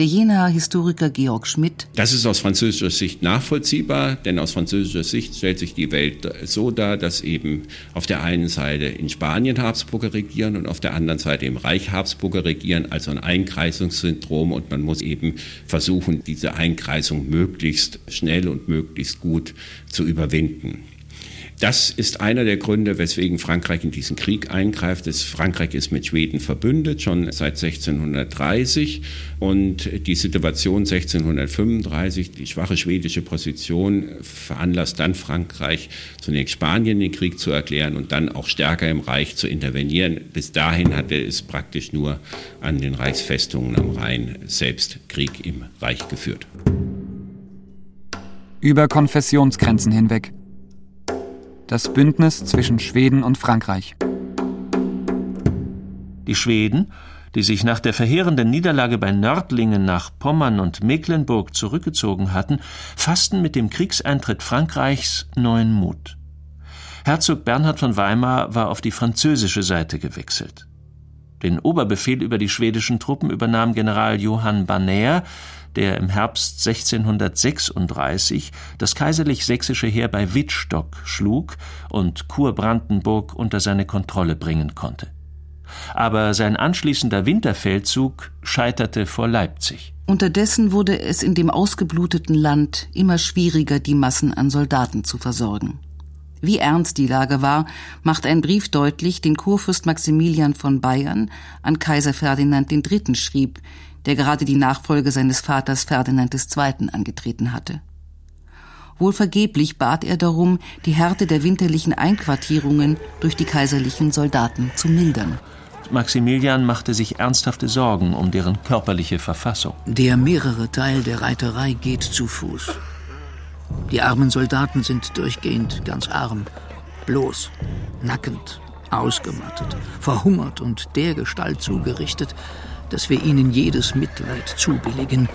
Der Jenaer Historiker Georg Schmidt. Das ist aus französischer Sicht nachvollziehbar, denn aus französischer Sicht stellt sich die Welt so dar, dass eben auf der einen Seite in Spanien Habsburger regieren und auf der anderen Seite im Reich Habsburger regieren, also ein Einkreisungssyndrom und man muss eben versuchen, diese Einkreisung möglichst schnell und möglichst gut zu überwinden. Das ist einer der Gründe, weswegen Frankreich in diesen Krieg eingreift. Das Frankreich ist mit Schweden verbündet, schon seit 1630. Und die Situation 1635, die schwache schwedische Position, veranlasst dann Frankreich, zunächst Spanien den Krieg zu erklären und dann auch stärker im Reich zu intervenieren. Bis dahin hatte es praktisch nur an den Reichsfestungen am Rhein selbst Krieg im Reich geführt. Über Konfessionsgrenzen hinweg das Bündnis zwischen Schweden und Frankreich. Die Schweden, die sich nach der verheerenden Niederlage bei Nördlingen nach Pommern und Mecklenburg zurückgezogen hatten, fassten mit dem Kriegseintritt Frankreichs neuen Mut. Herzog Bernhard von Weimar war auf die französische Seite gewechselt. Den Oberbefehl über die schwedischen Truppen übernahm General Johann Baner, der im Herbst 1636 das kaiserlich-sächsische Heer bei Wittstock schlug und Kurbrandenburg unter seine Kontrolle bringen konnte. Aber sein anschließender Winterfeldzug scheiterte vor Leipzig. Unterdessen wurde es in dem ausgebluteten Land immer schwieriger, die Massen an Soldaten zu versorgen. Wie ernst die Lage war, macht ein Brief deutlich, den Kurfürst Maximilian von Bayern an Kaiser Ferdinand III. schrieb, der gerade die Nachfolge seines Vaters Ferdinand II. angetreten hatte. Wohl vergeblich bat er darum, die Härte der winterlichen Einquartierungen durch die kaiserlichen Soldaten zu mildern. Maximilian machte sich ernsthafte Sorgen um deren körperliche Verfassung. Der mehrere Teil der Reiterei geht zu Fuß. Die armen Soldaten sind durchgehend ganz arm, bloß, nackend, ausgemattet, verhungert und der Gestalt zugerichtet, dass wir ihnen jedes Mitleid zubilligen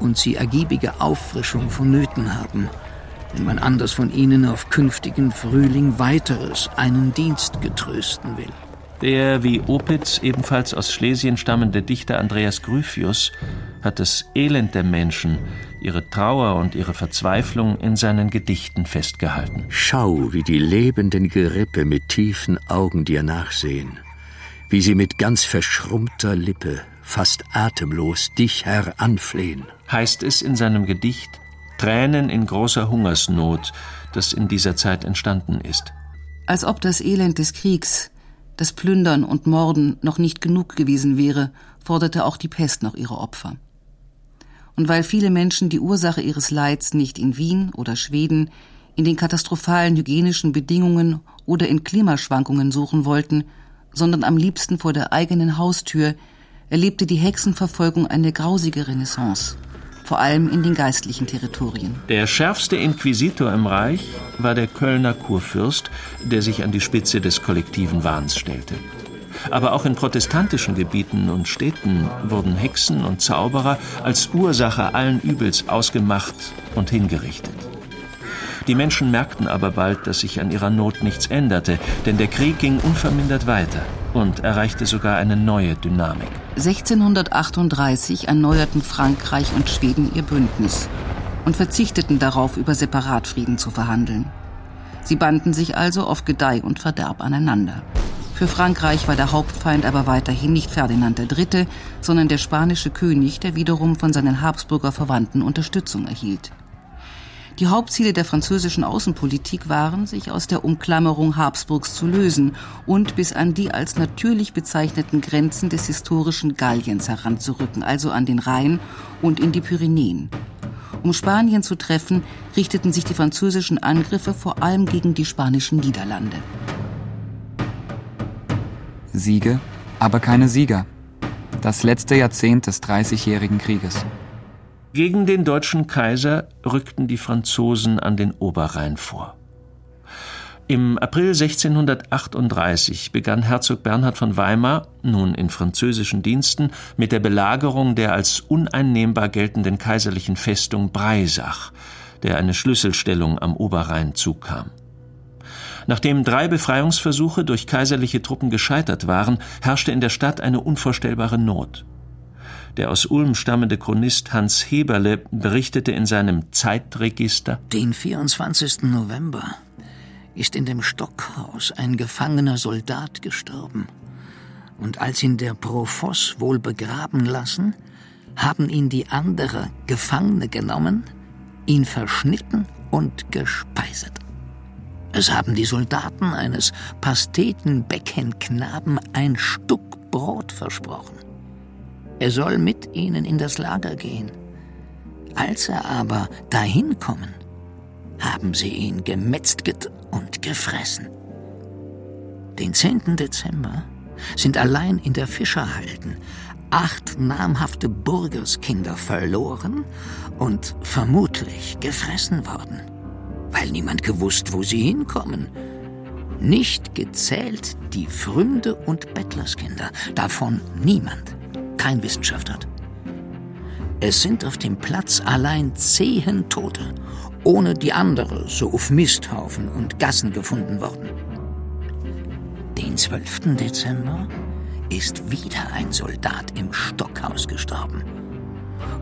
und sie ergiebige Auffrischung vonnöten haben, wenn man anders von ihnen auf künftigen Frühling weiteres einen Dienst getrösten will. Der wie Opitz ebenfalls aus Schlesien stammende Dichter Andreas Gryphius hat das Elend der Menschen, ihre Trauer und ihre Verzweiflung in seinen Gedichten festgehalten. Schau, wie die lebenden Gerippe mit tiefen Augen dir nachsehen wie sie mit ganz verschrumpfter Lippe, fast atemlos, dich, Herr, anflehen. Heißt es in seinem Gedicht Tränen in großer Hungersnot, das in dieser Zeit entstanden ist. Als ob das Elend des Kriegs, das Plündern und Morden noch nicht genug gewesen wäre, forderte auch die Pest noch ihre Opfer. Und weil viele Menschen die Ursache ihres Leids nicht in Wien oder Schweden, in den katastrophalen hygienischen Bedingungen oder in Klimaschwankungen suchen wollten, sondern am liebsten vor der eigenen Haustür, erlebte die Hexenverfolgung eine grausige Renaissance, vor allem in den geistlichen Territorien. Der schärfste Inquisitor im Reich war der Kölner Kurfürst, der sich an die Spitze des kollektiven Wahns stellte. Aber auch in protestantischen Gebieten und Städten wurden Hexen und Zauberer als Ursache allen Übels ausgemacht und hingerichtet. Die Menschen merkten aber bald, dass sich an ihrer Not nichts änderte, denn der Krieg ging unvermindert weiter und erreichte sogar eine neue Dynamik. 1638 erneuerten Frankreich und Schweden ihr Bündnis und verzichteten darauf, über Separatfrieden zu verhandeln. Sie banden sich also auf Gedeih und Verderb aneinander. Für Frankreich war der Hauptfeind aber weiterhin nicht Ferdinand III., sondern der spanische König, der wiederum von seinen Habsburger Verwandten Unterstützung erhielt. Die Hauptziele der französischen Außenpolitik waren, sich aus der Umklammerung Habsburgs zu lösen und bis an die als natürlich bezeichneten Grenzen des historischen Galliens heranzurücken, also an den Rhein und in die Pyrenäen. Um Spanien zu treffen, richteten sich die französischen Angriffe vor allem gegen die spanischen Niederlande. Siege, aber keine Sieger. Das letzte Jahrzehnt des Dreißigjährigen Krieges. Gegen den deutschen Kaiser rückten die Franzosen an den Oberrhein vor. Im April 1638 begann Herzog Bernhard von Weimar, nun in französischen Diensten, mit der Belagerung der als uneinnehmbar geltenden kaiserlichen Festung Breisach, der eine Schlüsselstellung am Oberrhein zukam. Nachdem drei Befreiungsversuche durch kaiserliche Truppen gescheitert waren, herrschte in der Stadt eine unvorstellbare Not. Der aus Ulm stammende Chronist Hans Heberle berichtete in seinem Zeitregister Den 24. November ist in dem Stockhaus ein gefangener Soldat gestorben. Und als ihn der Profoss wohl begraben lassen, haben ihn die andere Gefangene genommen, ihn verschnitten und gespeiset. Es haben die Soldaten eines Pastetenbeckenknaben ein Stück Brot versprochen. Er soll mit ihnen in das Lager gehen. Als er aber dahin kommen, haben sie ihn gemetzget und gefressen. Den 10. Dezember sind allein in der Fischerhalden acht namhafte Burgerskinder verloren und vermutlich gefressen worden, weil niemand gewusst, wo sie hinkommen. Nicht gezählt die Fründe und Bettlerskinder, davon niemand, kein Wissenschaftler. Es sind auf dem Platz allein zehn Tote ohne die andere so auf Misthaufen und Gassen gefunden worden. Den 12. Dezember ist wieder ein Soldat im Stockhaus gestorben.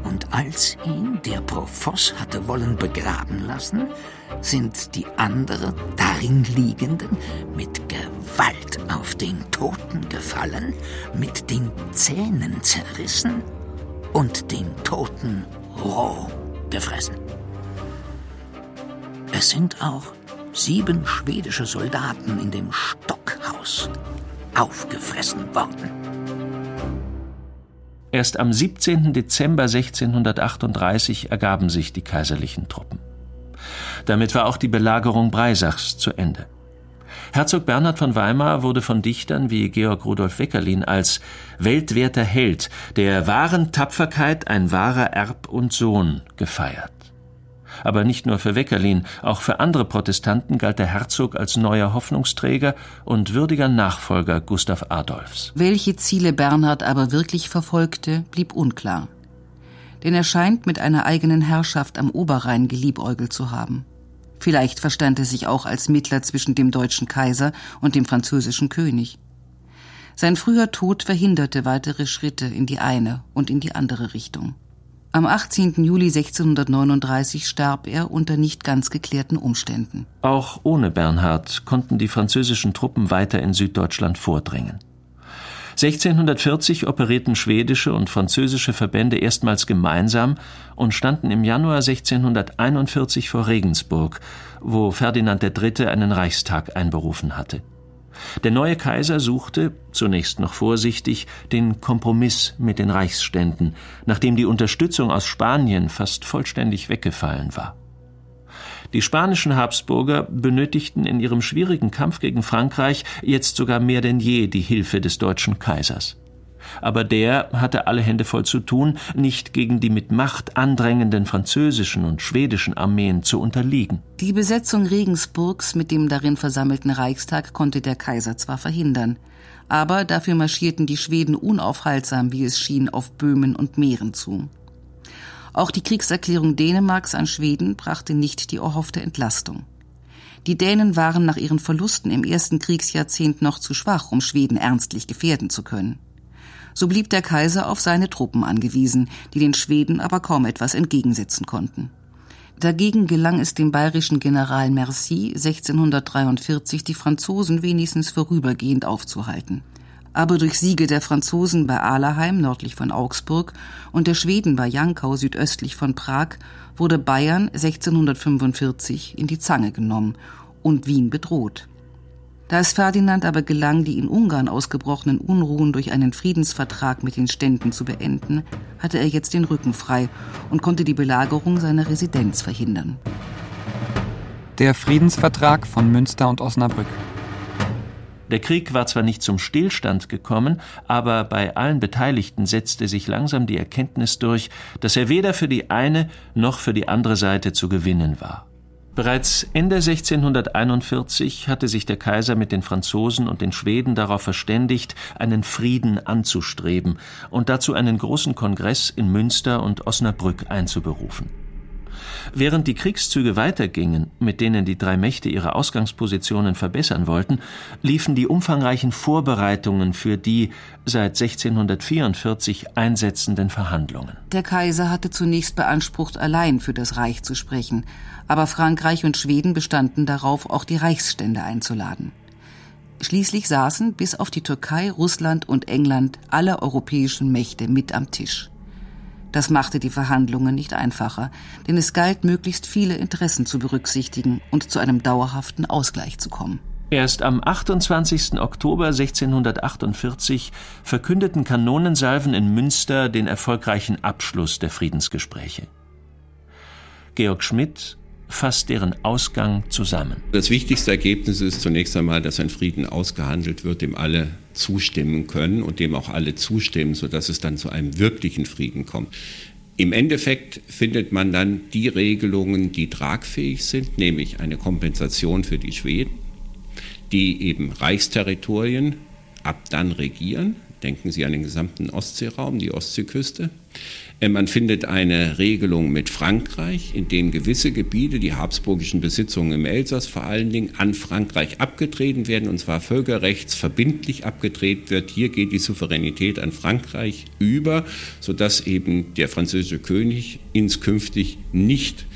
Und als ihn der Profoss hatte wollen begraben lassen, sind die anderen darin liegenden mit Gewalt auf den Toten gefallen, mit den Zähnen zerrissen und den Toten roh gefressen. Es sind auch sieben schwedische Soldaten in dem Stockhaus aufgefressen worden. Erst am 17. Dezember 1638 ergaben sich die kaiserlichen Truppen. Damit war auch die Belagerung Breisachs zu Ende. Herzog Bernhard von Weimar wurde von Dichtern wie Georg Rudolf Weckerlin als weltwerter Held, der wahren Tapferkeit ein wahrer Erb und Sohn gefeiert. Aber nicht nur für Weckerlin, auch für andere Protestanten galt der Herzog als neuer Hoffnungsträger und würdiger Nachfolger Gustav Adolfs. Welche Ziele Bernhard aber wirklich verfolgte, blieb unklar. Denn er scheint mit einer eigenen Herrschaft am Oberrhein geliebäugelt zu haben. Vielleicht verstand er sich auch als Mittler zwischen dem deutschen Kaiser und dem französischen König. Sein früher Tod verhinderte weitere Schritte in die eine und in die andere Richtung. Am 18. Juli 1639 starb er unter nicht ganz geklärten Umständen. Auch ohne Bernhard konnten die französischen Truppen weiter in Süddeutschland vordringen. 1640 operierten schwedische und französische Verbände erstmals gemeinsam und standen im Januar 1641 vor Regensburg, wo Ferdinand III. einen Reichstag einberufen hatte. Der neue Kaiser suchte, zunächst noch vorsichtig, den Kompromiss mit den Reichsständen, nachdem die Unterstützung aus Spanien fast vollständig weggefallen war. Die spanischen Habsburger benötigten in ihrem schwierigen Kampf gegen Frankreich jetzt sogar mehr denn je die Hilfe des deutschen Kaisers aber der hatte alle Hände voll zu tun, nicht gegen die mit Macht andrängenden französischen und schwedischen Armeen zu unterliegen. Die Besetzung Regensburgs mit dem darin versammelten Reichstag konnte der Kaiser zwar verhindern, aber dafür marschierten die Schweden unaufhaltsam, wie es schien, auf Böhmen und Mähren zu. Auch die Kriegserklärung Dänemarks an Schweden brachte nicht die erhoffte Entlastung. Die Dänen waren nach ihren Verlusten im ersten Kriegsjahrzehnt noch zu schwach, um Schweden ernstlich gefährden zu können. So blieb der Kaiser auf seine Truppen angewiesen, die den Schweden aber kaum etwas entgegensetzen konnten. Dagegen gelang es dem bayerischen General Mercy 1643, die Franzosen wenigstens vorübergehend aufzuhalten. Aber durch Siege der Franzosen bei Ahleheim nördlich von Augsburg und der Schweden bei Jankau südöstlich von Prag wurde Bayern 1645 in die Zange genommen und Wien bedroht. Da es Ferdinand aber gelang, die in Ungarn ausgebrochenen Unruhen durch einen Friedensvertrag mit den Ständen zu beenden, hatte er jetzt den Rücken frei und konnte die Belagerung seiner Residenz verhindern. Der Friedensvertrag von Münster und Osnabrück. Der Krieg war zwar nicht zum Stillstand gekommen, aber bei allen Beteiligten setzte sich langsam die Erkenntnis durch, dass er weder für die eine noch für die andere Seite zu gewinnen war. Bereits Ende 1641 hatte sich der Kaiser mit den Franzosen und den Schweden darauf verständigt, einen Frieden anzustreben und dazu einen großen Kongress in Münster und Osnabrück einzuberufen. Während die Kriegszüge weitergingen, mit denen die drei Mächte ihre Ausgangspositionen verbessern wollten, liefen die umfangreichen Vorbereitungen für die seit 1644 einsetzenden Verhandlungen. Der Kaiser hatte zunächst beansprucht, allein für das Reich zu sprechen, aber Frankreich und Schweden bestanden darauf, auch die Reichsstände einzuladen. Schließlich saßen bis auf die Türkei, Russland und England alle europäischen Mächte mit am Tisch. Das machte die Verhandlungen nicht einfacher, denn es galt, möglichst viele Interessen zu berücksichtigen und zu einem dauerhaften Ausgleich zu kommen. Erst am 28. Oktober 1648 verkündeten Kanonensalven in Münster den erfolgreichen Abschluss der Friedensgespräche. Georg Schmidt fasst deren Ausgang zusammen. Das wichtigste Ergebnis ist zunächst einmal, dass ein Frieden ausgehandelt wird, dem alle zustimmen können und dem auch alle zustimmen, sodass es dann zu einem wirklichen Frieden kommt. Im Endeffekt findet man dann die Regelungen, die tragfähig sind, nämlich eine Kompensation für die Schweden, die eben Reichsterritorien ab dann regieren. Denken Sie an den gesamten Ostseeraum, die Ostseeküste. Äh, man findet eine Regelung mit Frankreich, in dem gewisse Gebiete, die habsburgischen Besitzungen im Elsass vor allen Dingen, an Frankreich abgetreten werden, und zwar völkerrechtsverbindlich abgetreten wird. Hier geht die Souveränität an Frankreich über, sodass eben der französische König inskünftig nicht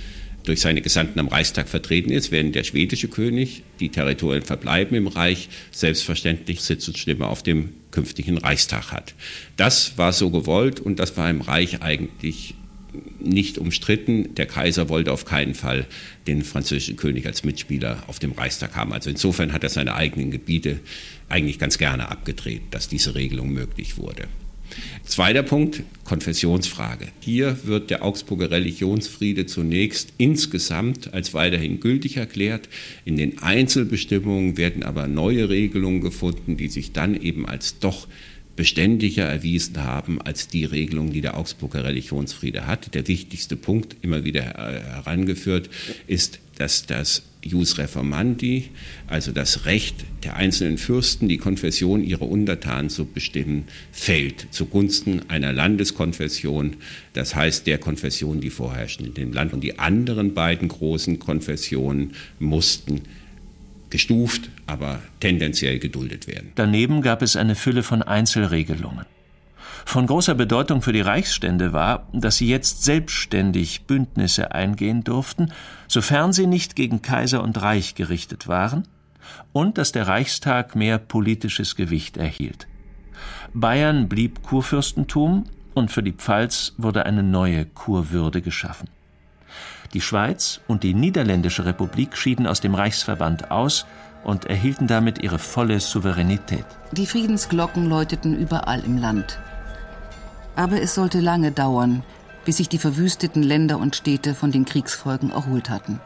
durch seine Gesandten am Reichstag vertreten ist, während der schwedische König, die Territorien verbleiben im Reich, selbstverständlich Sitz und Stimme auf dem künftigen Reichstag hat. Das war so gewollt und das war im Reich eigentlich nicht umstritten. Der Kaiser wollte auf keinen Fall den französischen König als Mitspieler auf dem Reichstag haben. Also insofern hat er seine eigenen Gebiete eigentlich ganz gerne abgedreht, dass diese Regelung möglich wurde. Zweiter Punkt, Konfessionsfrage. Hier wird der Augsburger Religionsfriede zunächst insgesamt als weiterhin gültig erklärt. In den Einzelbestimmungen werden aber neue Regelungen gefunden, die sich dann eben als doch beständiger erwiesen haben als die Regelung, die der Augsburger Religionsfriede hat. Der wichtigste Punkt, immer wieder herangeführt, ist, dass das Jus Reformandi, also das Recht der einzelnen Fürsten, die Konfession ihrer Untertanen zu bestimmen, fällt zugunsten einer Landeskonfession, das heißt der Konfession, die vorherrschten in dem Land. Und die anderen beiden großen Konfessionen mussten gestuft, aber tendenziell geduldet werden. Daneben gab es eine Fülle von Einzelregelungen. Von großer Bedeutung für die Reichsstände war, dass sie jetzt selbstständig Bündnisse eingehen durften, sofern sie nicht gegen Kaiser und Reich gerichtet waren, und dass der Reichstag mehr politisches Gewicht erhielt. Bayern blieb Kurfürstentum und für die Pfalz wurde eine neue Kurwürde geschaffen. Die Schweiz und die Niederländische Republik schieden aus dem Reichsverband aus und erhielten damit ihre volle Souveränität. Die Friedensglocken läuteten überall im Land. Aber es sollte lange dauern, bis sich die verwüsteten Länder und Städte von den Kriegsfolgen erholt hatten.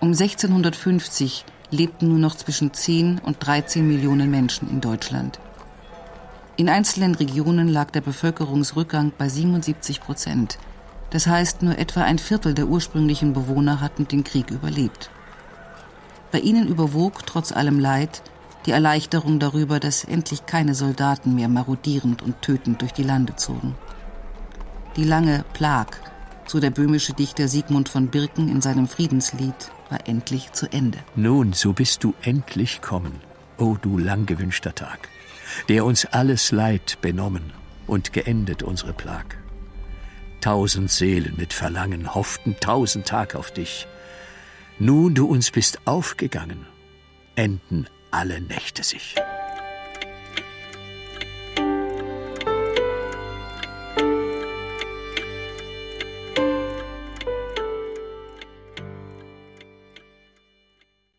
Um 1650 lebten nur noch zwischen 10 und 13 Millionen Menschen in Deutschland. In einzelnen Regionen lag der Bevölkerungsrückgang bei 77 Prozent. Das heißt, nur etwa ein Viertel der ursprünglichen Bewohner hatten den Krieg überlebt. Bei ihnen überwog trotz allem Leid die Erleichterung darüber, dass endlich keine Soldaten mehr marodierend und tötend durch die Lande zogen. Die lange Plag, so der böhmische Dichter Sigmund von Birken in seinem Friedenslied, war endlich zu Ende. Nun, so bist du endlich kommen, o oh, du lang gewünschter Tag, der uns alles Leid benommen und geendet unsere Plag. Tausend Seelen mit Verlangen hofften tausend Tag auf dich. Nun du uns bist aufgegangen, enden alle Nächte sich.